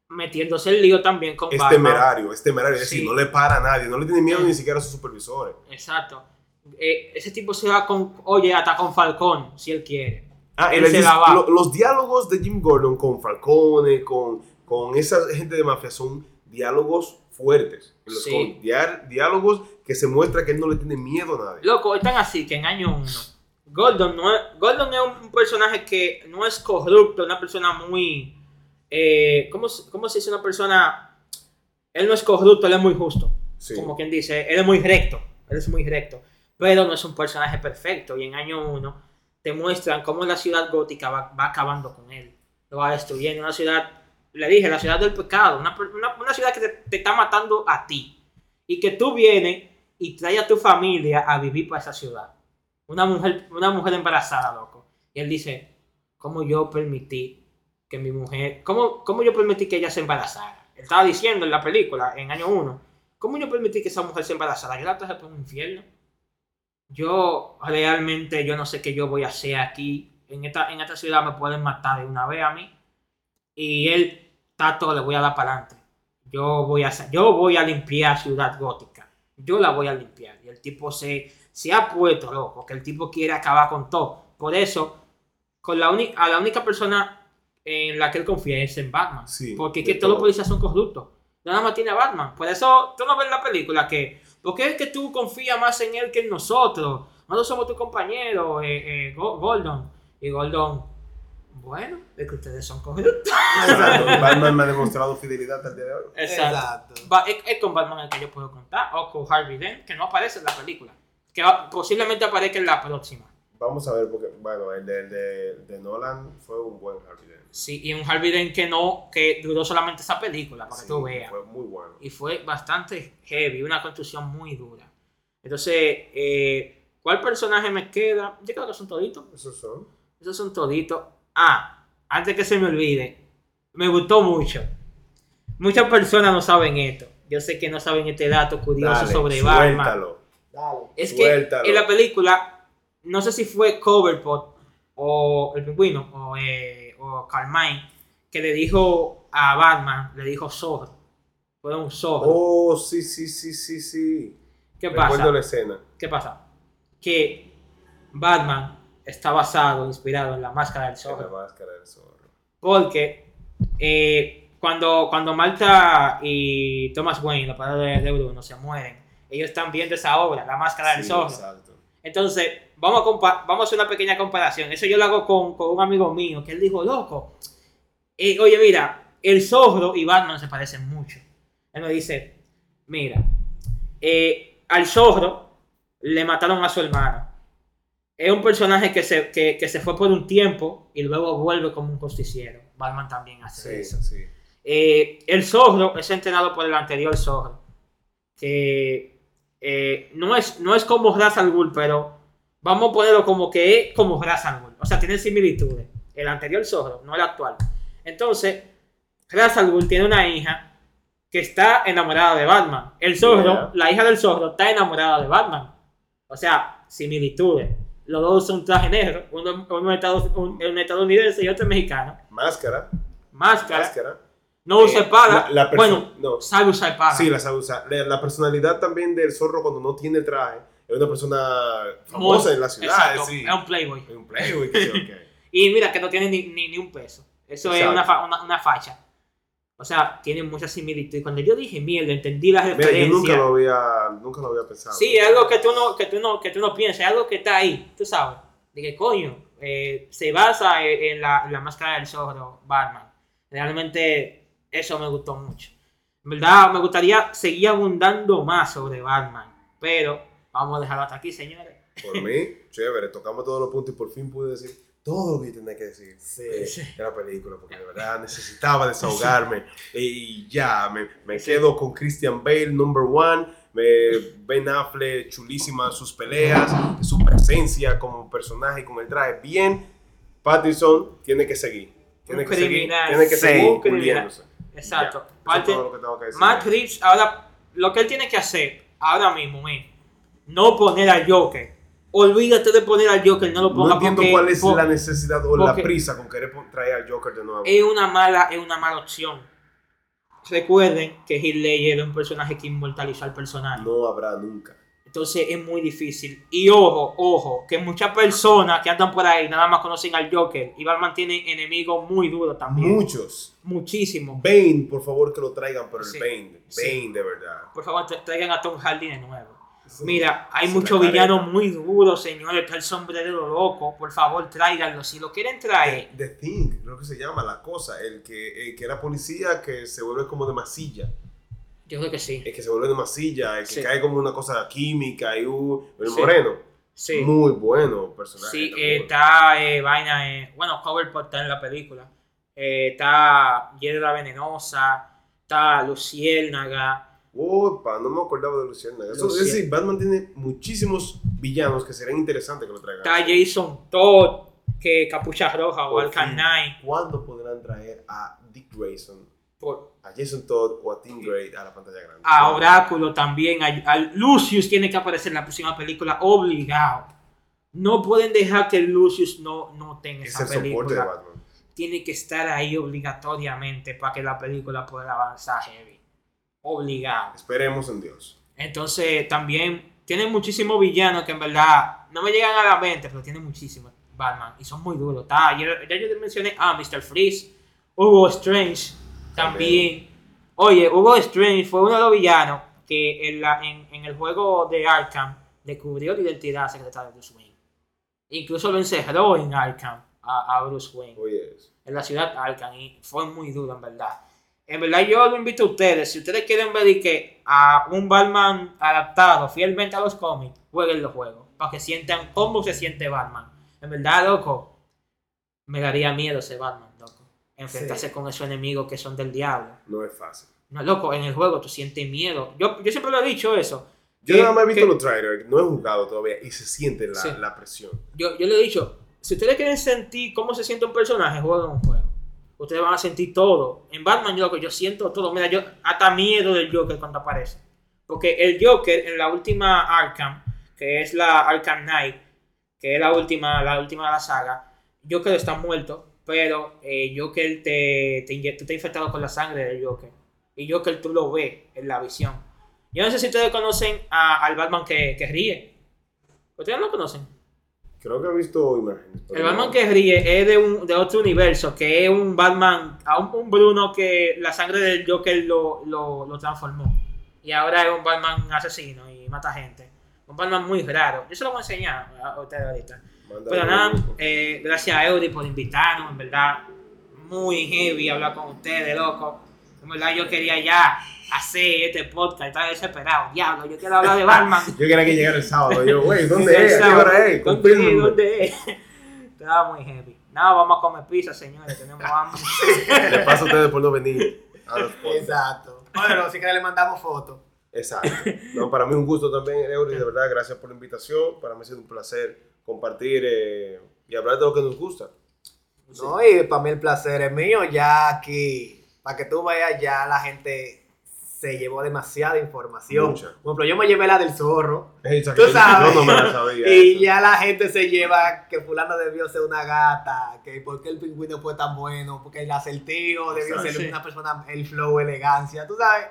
metiéndose el lío también con Es Batman. temerario, es temerario. Es Sí. decir, no le para a nadie. No le tiene miedo ni siquiera a sus supervisores. Exacto. Eh, ese tipo se va con, oye, hasta con Falcón, si él quiere. Ah, Él se dis- la va. lo- los diálogos de Jim Gordon con Falcone, con, con esa gente de mafia, son diálogos fuertes. En los Sí. diálogos que se muestra que él no le tiene miedo a nadie. Loco, están así que en año uno, Gordon, no es, Gordon es un personaje que no es corrupto, una persona muy... Eh, ¿cómo, ¿Cómo se dice una persona? Él no es corrupto, él es muy justo. Sí. como quien dice, él es muy recto, él es muy recto, pero no es un personaje perfecto. Y en año 1 te muestran cómo la ciudad gótica va, va acabando con él, lo va destruyendo, una ciudad, le dije, la ciudad del pecado, una, una- una ciudad que te, te está matando a ti. Y que tú vienes y traes a tu familia a vivir para esa ciudad, una mujer, una mujer embarazada, loco, y él dice, cómo yo permití que mi mujer, cómo, cómo yo permití que ella se embarazara. Él estaba diciendo en la película, en año 1, cómo yo permití que esa mujer se embarazara. Yo la traje por un infierno. Yo realmente, yo no sé qué yo voy a hacer aquí. En esta, en esta ciudad me pueden matar de una vez a mí. Y él, Tato, le voy a dar para adelante. Yo voy a yo voy a limpiar Ciudad Gótica. Yo la voy a limpiar. Y el tipo se, se ha puesto loco, que el tipo quiere acabar con todo. Por eso, con la uni- a la única persona en la que él confía es en Batman. Sí, porque es que todos los policías son corruptos. Nada más tiene a Batman. Por eso tú no ves la película que. porque es que tú confías más en él que en nosotros? Nosotros somos tu compañero, eh, eh, Go- Gordon. Y Gordon, bueno, es que ustedes son corruptos. Exacto. Batman me ha demostrado fidelidad hasta el día de hoy. Exacto. Va- es, es con Batman el que yo puedo contar. O con Harvey Dent, que no aparece en la película. Que posiblemente aparezca en la próxima. Vamos a ver, porque, bueno, el de, de, Nolan fue un buen Harvey Dent. Sí, y un Harvey Dent que no, que duró solamente esa película, para que tú veas. Fue muy bueno. y fue bastante heavy, una construcción muy dura. Entonces, eh, ¿cuál personaje me queda? Yo creo que son toditos. Esos son. Esos son toditos. Ah, antes que se me olvide, me gustó mucho. Muchas personas no saben esto. Yo sé que no saben este dato curioso Dale, sobre Batman. Suéltalo. Es Suéltalo. que en la película, no sé si fue Coverpot o el pingüino o, eh, o Carmine que le dijo a Batman, le dijo zorro. Fue un zorro. Oh, sí, sí, sí, sí, sí. ¿Qué Recuerdo pasa? la escena. ¿Qué pasa? Que Batman está basado, inspirado en la máscara del En la zorro. máscara del zorro. Porque eh, cuando, cuando Malta y Thomas Wayne, los padres de, de Bruno, se mueren, ellos están viendo esa obra, la máscara del Sí, zorro. Exacto. Entonces, vamos a, vamos a hacer una pequeña comparación. Eso yo lo hago con, con un amigo mío, que él dijo, loco, eh, oye, mira, el zorro y Batman se parecen mucho. Él me dice, mira, eh, al zorro le mataron a su hermano. Es un personaje que se, que, que se fue por un tiempo y luego vuelve como un justiciero. Batman también hace Sí, eso. sí. Eh, el zorro es entrenado por el anterior zorro. Que eh, no, es, no es como Ra's al Ghul, pero vamos a ponerlo como que es como Ra's al Ghul. O sea, tienen similitudes. El anterior zorro, no el actual. Entonces, Ra's al Ghul tiene una hija que está enamorada de Batman. El zorro, Yeah. la hija del zorro, está enamorada de Batman. O sea, similitudes. Los dos son traje negro, uno, uno, estadounidense y otro mexicano. Máscara. Máscara. Máscara. No usa Eh, espada. la- la bueno, no. sabe usar espada. Sí, la sabe usar. La, la personalidad también del zorro cuando no tiene traje es una persona famosa Muy- en la ciudad. Exacto, sí. Es un playboy. Es un playboy. que sí, ok. Y mira que no tiene ni, ni, ni un peso. Eso es Exacto. una, fa- una, una facha. O sea, tiene mucha similitud. Y cuando yo dije mierda, entendí la Mira, referencia. yo nunca lo había, nunca lo había pensado. Sí, es algo que tú no, que tú no, que tú no piensas, es algo que está ahí, tú sabes. De que coño, eh, se basa en la, en la máscara del zorro, Batman. Realmente eso me gustó mucho. En verdad, me gustaría seguir abundando más sobre Batman. Pero vamos a dejarlo hasta aquí, señores. Por mí, chévere. Tocamos todos los puntos y por fin pude decir todo lo que tenía que decir eh, Sí. de la película. Porque de verdad necesitaba desahogarme. Y ya, me, me quedo con Christian Bale, number one. Me, ben Affleck, chulísima sus peleas, su presencia como personaje con el traje bien. Pattinson tiene que seguir. Tiene Un que criminal. seguir. Tiene que seguir puliéndose. Exacto. Ya, eso es Parte- todo lo que tengo que decir. Matt Reeves, ahora, lo que él tiene que hacer ahora mismo es no poner al Joker. Olvídate de poner al Joker, no lo ponga No entiendo porque- cuál es la necesidad o la prisa con querer traer al Joker de nuevo. es una mala, es una mala opción. Recuerden que Heath Ledger es un personaje que inmortalizó al personaje. No habrá nunca. Entonces es muy difícil. Y ojo, ojo, que muchas personas que andan por ahí nada más conocen al Joker. Y Batman tiene enemigos muy duros también. Muchos. Muchísimos. Bane, por favor, que lo traigan, pero Sí. el Bane. Sí. Bane, de verdad. Por favor, tra- traigan a Tom Hardy de nuevo. Sí. Mira, hay muchos villanos muy duros, señores. Está el sombrero loco. Por favor, tráiganlo. Si lo quieren traer. The Thing, creo que se llama la cosa. El que, el que era policía que se vuelve como de masilla. Yo creo que sí. El que se vuelve de masilla. El que Sí. cae como una cosa química y uh, el Sí. moreno. Sí. Muy bueno personaje. Sí, eh, está eh, vaina, eh, bueno, Coverpot está en la película. Eh, está Hiedra Venenosa, está Luciérnaga. Opa, no me acordaba de Luciérnaga. Eso- Es decir, Batman tiene muchísimos villanos que serían interesantes que lo traigan. Está Jason Todd. que Capucha Roja o. Knight. ¿Cuándo podrán traer a Dick Grayson, por- a Jason Todd o a Tim Gray a la pantalla grande? a Oráculo también, a, a Lucius tiene que aparecer en la próxima película, obligado. No pueden dejar que Lucius no, no tenga Es esa el soporte de película. Batman. Tiene que estar ahí obligatoriamente para que la película pueda avanzar heavy. Obligado. Esperemos en Dios. Entonces también tiene muchísimos villanos que en verdad no me llegan a la mente, pero tiene muchísimos Batman y son muy duros. Ya, ya yo te mencioné a Mr. Freeze, Hugo Strange también. Oye, Hugo Strange fue uno de los villanos que en, la, en, en el juego de Arkham descubrió la identidad secreta de Bruce Wayne. Incluso lo encerró en Arkham a, a Bruce Wayne eso. en la ciudad Arkham y fue muy duro en verdad. En verdad yo lo invito a ustedes, si ustedes quieren ver y que a un Batman adaptado fielmente a los cómics, jueguen los juegos, para que sientan cómo se siente Batman. En verdad, loco, me daría miedo ese Batman. Enfrentarse Sí. con esos enemigos que son del diablo. no es fácil. No, loco, en el juego tú sientes miedo. Yo, yo siempre lo he dicho eso. Yo que- nada más he visto que- los trailers, no he jugado todavía y se siente la, Sí. la presión. yo, yo le he dicho, si ustedes quieren sentir cómo se siente un personaje, jueguen un juego. Ustedes van a sentir todo. En Batman, yo, yo siento todo. Mira, yo hasta miedo del Joker cuando aparece. Porque el Joker en la última Arkham, que es la Arkham Knight, que es la última, la última de la saga, Joker está muerto, pero eh, Joker te, te inyecta, estás infectado con la sangre del Joker. Y Joker tú lo ves en la visión. Yo no sé si ustedes conocen a- al Batman que, que ríe. ¿Ustedes no lo conocen? Creo que he visto imágenes. El no- Batman que ríe es de, un, de otro universo, que es un Batman, a un, un Bruno que la sangre del Joker lo, lo, lo transformó. Y ahora es un Batman asesino y mata gente. Un Batman muy raro. Yo se lo voy a enseñar a ustedes ahorita. Pero nada, eh, gracias a Eury por invitarnos, en verdad. Muy heavy hablar con ustedes, loco. En verdad yo quería ya hacer este podcast, estaba desesperado. Diablo, yo quiero hablar de Batman. Yo quería que llegara el sábado. Yo, güey, ¿dónde es? ¿A qué sábado. hora es? ¿Dónde. ¿Dónde es? Estaba muy heavy. Nada, vamos a comer pizza, señores. Tenemos hambre. Le paso a ustedes por no venir a los podcasts. Exacto. Bueno, si que le mandamos fotos. Exacto. No, para mí un gusto también, Eury, de verdad, gracias por la invitación. Para mí ha sido un placer compartir eh, y hablar de lo que nos gusta. No, y para mí el placer es mío. Ya aquí, para que tú veas, ya la gente se llevó demasiada información. Mucha. Por ejemplo, yo me llevé la del zorro. Exacto. Tú sabes. Yo no me la sabía. Y ya la gente se lleva que fulano debió ser una gata, que por qué el pingüino fue tan bueno, porque el acertijo debió ser Sí. una persona, el flow, elegancia, tú sabes.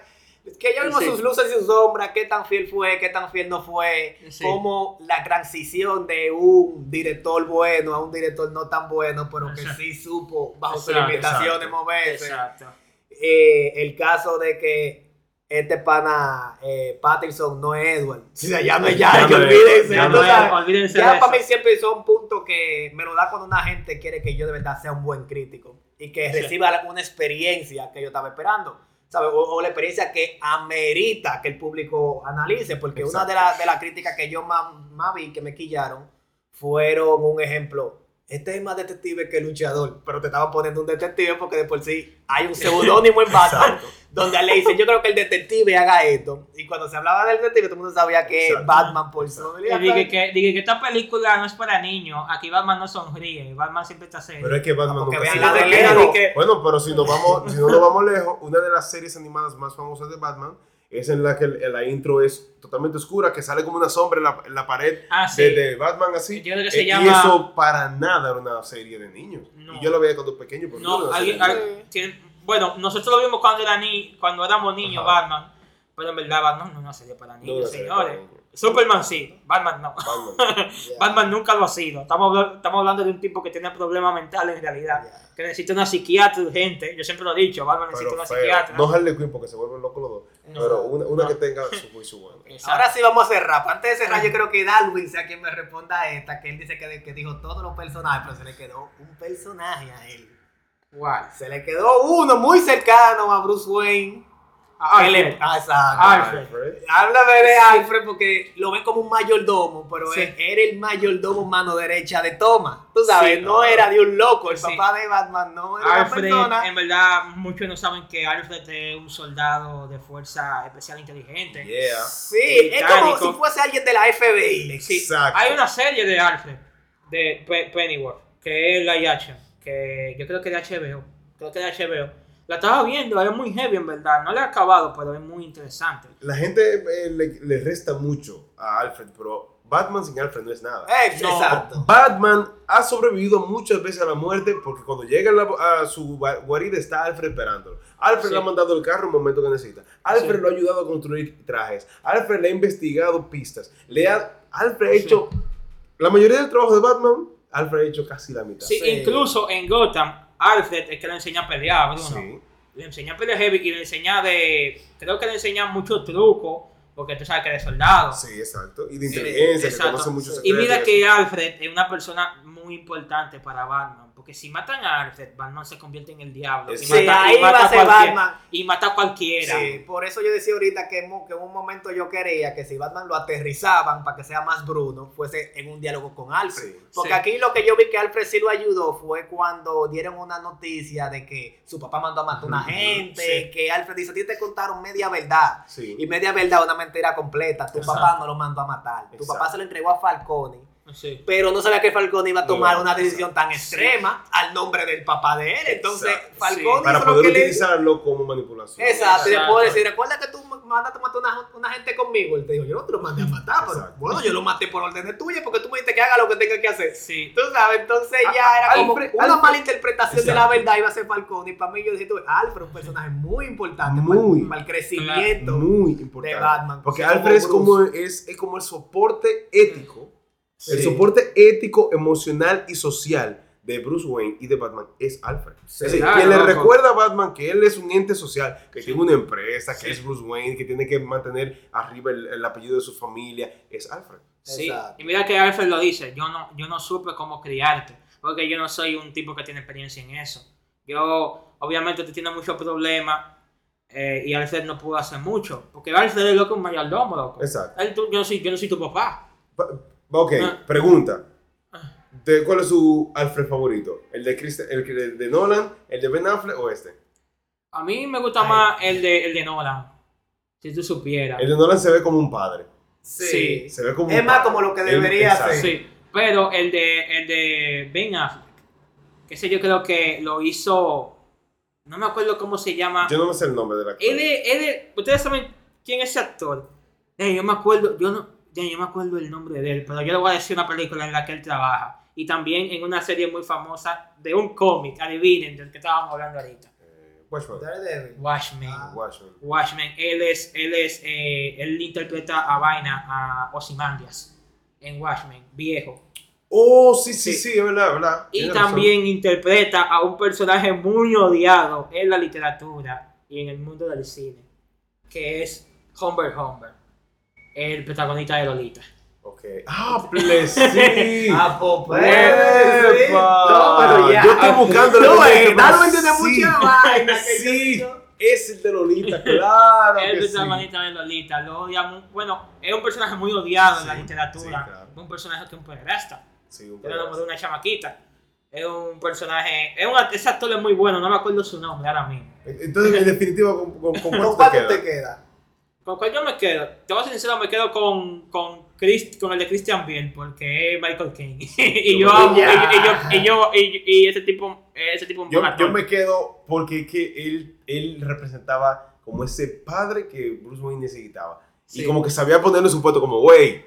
Que ya vimos Sí. sus luces y sus sombras, qué tan fiel fue, qué tan fiel no fue, Sí. como la transición de un director bueno a un director no tan bueno, pero que sí supo bajo sus limitaciones moverse. Exacto. Eh, el caso de que este pana eh, Patterson no es Edward. O sea, ya no es ya, Ya que olvídense. ya no es, olvídense Ya para mí siempre son puntos que me lo da cuando una gente quiere que yo de verdad sea un buen crítico y que Sí. reciba una experiencia que yo estaba esperando. ¿Sabes? O, o la experiencia que amerita que el público analice, porque una de las de las críticas que yo más, más vi que me quillaron fueron un ejemplo. Este es más detective que luchador, pero te estaban poniendo un detective porque de por sí hay un seudónimo en Batman donde le dicen, yo creo que el detective haga esto. Y cuando se hablaba del detective, todo el mundo sabía que es Exacto. Batman por su Y dije que, dije que esta película no es para niños. Aquí Batman no sonríe. Batman siempre está serio. Pero es que Batman nunca vean la de que- Bueno, pero si, nos vamos, si no nos vamos lejos, una de las series animadas más famosas de Batman es en la que el- la intro es totalmente oscura, que sale como una sombra en la, en la pared Ah, sí. de, de Batman así. Yo creo que se Eh, llama- Y eso para nada era una serie de niños. No. Y yo lo veía cuando pequeño. Pero no alguien, tiene- bueno, nosotros lo vimos cuando, era ni, cuando éramos niños, Ajá. Batman. Pero en verdad, Batman no es una serie para niños, señores. para niños. Superman sí, Batman no. Batman. Batman nunca lo ha sido. Estamos, estamos hablando de un tipo que tiene problemas mentales en realidad. Que necesita una psiquiatra urgente. Yo siempre lo he dicho, Batman necesita Pero una psiquiatra. No Harley Quinn porque se vuelven locos los dos. Pero una, una No. que tenga su bueno. Exacto. Ahora sí vamos a cerrar. Pero antes de cerrar, yo creo que Darwin sea quien me responda a esta, que él dice que, que dijo todos los personajes, pero se le quedó un personaje a él. ¿Cuál? Se le quedó uno muy cercano a Bruce Wayne. Ah, Alfred. Ah, exacto. Alfred. Alfred. Háblame de Alfred porque lo ven como un mayordomo, pero Sí. él era el mayordomo mano derecha de Thomas. Tú sabes, Sí. no era de un loco. El Sí. papá de Batman no era una Alfred, persona. en verdad, muchos no saben que Alfred es un soldado de fuerza especial inteligente. Yeah. Sí, es como si fuese alguien de la FBI. Sí, Exacto. hay una serie de Alfred, de Pe- Pennyworth. que es la action, que yo creo que es de HBO, creo que es de HBO. La estaba viendo, es muy heavy en verdad, no la he acabado, pero es muy interesante. La gente eh, le, le resta mucho a Alfred, pero Batman sin Alfred no es nada. Eh, No. Exacto. Batman ha sobrevivido muchas veces a la muerte porque cuando llega a, la- a su gua- guarida está Alfred esperándolo. Alfred Sí. le ha mandado el carro en el momento que necesita. Alfred Sí. lo ha ayudado a construir trajes. Alfred le ha investigado pistas. Le ha, Alfred ha Sí. hecho la mayoría del trabajo de Batman. Alfred ha hecho casi la mitad. Sí, Sí. incluso en Gotham, Alfred es que le enseña a pelear, Bruno. Sí. Le enseña a pelear heavy y le enseña de. Creo que le enseña muchos trucos, porque tú sabes que es soldado. Sí, exacto. Y de Sí, inteligencia, que exacto. conoce muchos Y mira que Alfred es una persona muy importante para Batman. Porque si matan a Alfred, Batman se convierte en el diablo. Y Sí, mata, ahí y mata va a ser Batman. Y mata a cualquiera. Sí, por eso yo decía ahorita que, en un- que en un momento yo quería que si Batman lo aterrizaban para que sea más Bruno, fuese en un diálogo con Alfred. Sí. Porque Sí. aquí lo que yo vi que Alfred sí lo ayudó fue cuando dieron una noticia de que su papá mandó a matar a una gente, sí. que Alfred dice, a ti te contaron media verdad. Sí. Y media verdad, una mentira completa. Tu Exacto. papá no lo mandó a matar. Tu Exacto. papá se lo entregó a Falcone. Sí. Pero no sabía que Falcone iba a tomar No, una decisión tan Sí. extrema al nombre del papá de él. Entonces, Exacto. Falcone Para hizo lo poder que le utilizarlo como manipulación. Exacto, y después Exacto. decir, recuerda que tú mandaste a matar una, una gente conmigo. Él te dijo, yo no te lo mandé a matar, pero bueno, yo lo maté por órdenes tuyas porque tú me dijiste que haga lo que tenga que hacer. Sí. Tú sabes, entonces ya era como una Alfred- mala interpretación de la verdad iba a ser Falcone. Y para mí yo dije, tú, Alfred es un personaje muy importante Muy. para, para el crecimiento. Muy importante. de Batman. Porque Alfred es como, es, es como el soporte ético. El Sí. soporte ético, emocional y social de Bruce Wayne y de Batman es Alfred. Sí, es decir, claro, quien le loco. recuerda a Batman que él es un ente social, que Sí. tiene una empresa, que Sí. es Bruce Wayne, que tiene que mantener arriba el, el apellido de su familia, es Alfred. Sí, Exacto. y mira que Alfred lo dice, yo no, yo no supe cómo criarte, porque yo no soy un tipo que tiene experiencia en eso. Yo, obviamente, tú tienes muchos problemas eh, y Alfred no pudo hacer mucho, porque Alfred es loco un mayordomo, loco. Exacto. Él, tú- yo, no soy, yo no soy tu papá. Pa- Ok, Ah. pregunta. ¿De ¿Cuál es su Alfred favorito? ¿El de, Christ- el de Nolan, el de Ben Affleck o este? A mí me gusta Ay. más el de, el de Nolan, si tú supieras. El de Nolan se ve como un padre. Sí. Se ve como Es un más padre. como lo que debería ser. Sí, pero el de, el de Ben Affleck, que ese yo creo que lo hizo, no me acuerdo cómo se llama. Yo no me sé el nombre del actor. Él es, él es- ustedes saben quién es ese actor. Eh, yo me acuerdo, yo no, ya, yo me acuerdo el nombre de él, pero yo le voy a decir una película en la que él trabaja. Y también en una serie muy famosa de un cómic, adivinen, del que estábamos hablando ahorita. Eh, Watchmen. Daredevil. Watchmen. Ah. Watchmen. Watchmen, él es, él es, eh, él interpreta a Vaina, a Ozymandias, en Watchmen, viejo. Oh, sí, sí, Sí. sí, es verdad, es verdad. Y razón. también interpreta a un personaje muy odiado en la literatura y en el mundo del cine, que es Humber Humber, el protagonista de Lolita. Ok. Ah, ple- sí. Ah, pues, sí. No, pero ya. Yo estoy buscando No, tiene Sí. mucha vaina. Sí. Es el de Lolita, claro. el que sí. protagonista de Lolita, lo odia bueno, es un personaje muy odiado en la literatura, sí, claro. un personaje que es un pederasta, Sí, un era pedazo. de una chamaquita. Es un personaje, es un, ese actor es muy bueno, no me acuerdo su nombre ahora mismo. Entonces, en definitiva, ¿con, con, con ¿Con cuánto te queda? ¿Con cuál yo me quedo? Te voy a ser sincero, me quedo con, con, Chris- con el de Christian Bale, porque es Michael Caine. y yo amo, y, y yo, y, yo, y, y ese tipo, ese tipo Yo, yo me quedo porque es que él, él representaba como ese padre que Bruce Wayne necesitaba. Sí. Y como que sabía ponerle su puesto como, güey,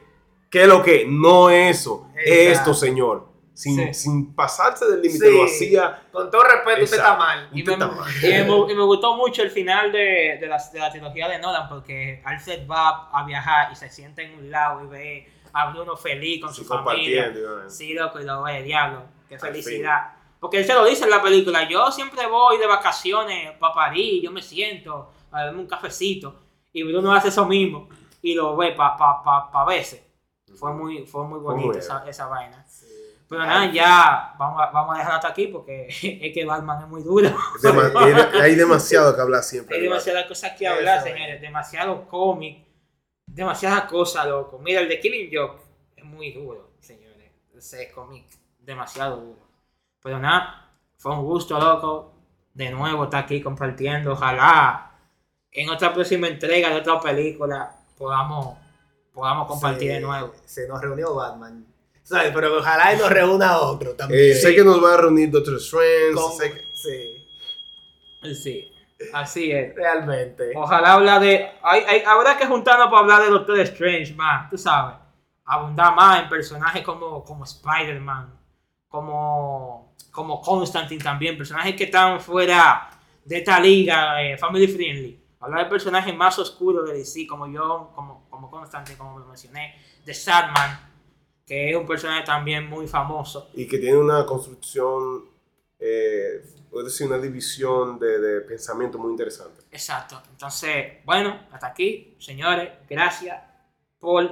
¿qué es lo que? No eso, Exacto. esto, señor. Sin, Sí. sin pasarse del límite, Sí. lo hacía. Con todo respeto, usted está mal. Y me, está mal. y me- y me gustó mucho el final de, de, la, de la trilogía de Nolan, porque Alfred va a viajar y se sienta en un lado y ve a Bruno feliz con Sí, su familia. Sí, loco, y lo ve, diablo. Qué felicidad. Porque él se lo dice en la película. Yo siempre voy de vacaciones para París, yo me siento a darme un cafecito. Y Bruno hace eso mismo. Y lo ve para pa, pa, pa veces. Fue muy, fue muy bonito muy esa, esa vaina. Pero nada, ya vamos a, vamos a dejarlo hasta aquí porque es que Batman es muy duro. Dema- hay- demasiado que hablar siempre. Hay de demasiadas cosas que hablar, señores. Demasiado cómic. Demasiadas cosas, loco. Mira, el de Killing Joke es muy duro, señores. Ese cómic, demasiado duro. Pero nada, fue un gusto, loco. De nuevo estar aquí compartiendo. Ojalá en otra próxima entrega de otra película podamos, podamos compartir Se- de nuevo. Se nos reunió Batman. ¿Sabes? Pero ojalá y nos reúna otro también. Eh, Sé que nos va a reunir Doctor Strange. Con- sé que- Sí, Sí, así es. realmente. Ojalá hablar de. Hay, hay- habrá que juntarnos para hablar de Doctor Strange, man. Tú sabes. Abundar más en personajes como, como Spider-Man. Como, como Constantine también. Personajes que están fuera de esta liga, eh, family friendly. Hablar de personajes más oscuros de DC, como yo, como, como Constantine, como lo mencioné. De Sadman, que es un personaje también muy famoso. y que tiene una construcción, eh, es decir, una división de, de pensamiento muy interesante. Exacto. Entonces, bueno, hasta aquí, señores. Gracias por,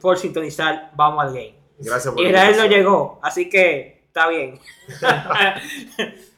por sintonizar. Vamos al game. Gracias por Israel no llegó, así que está bien.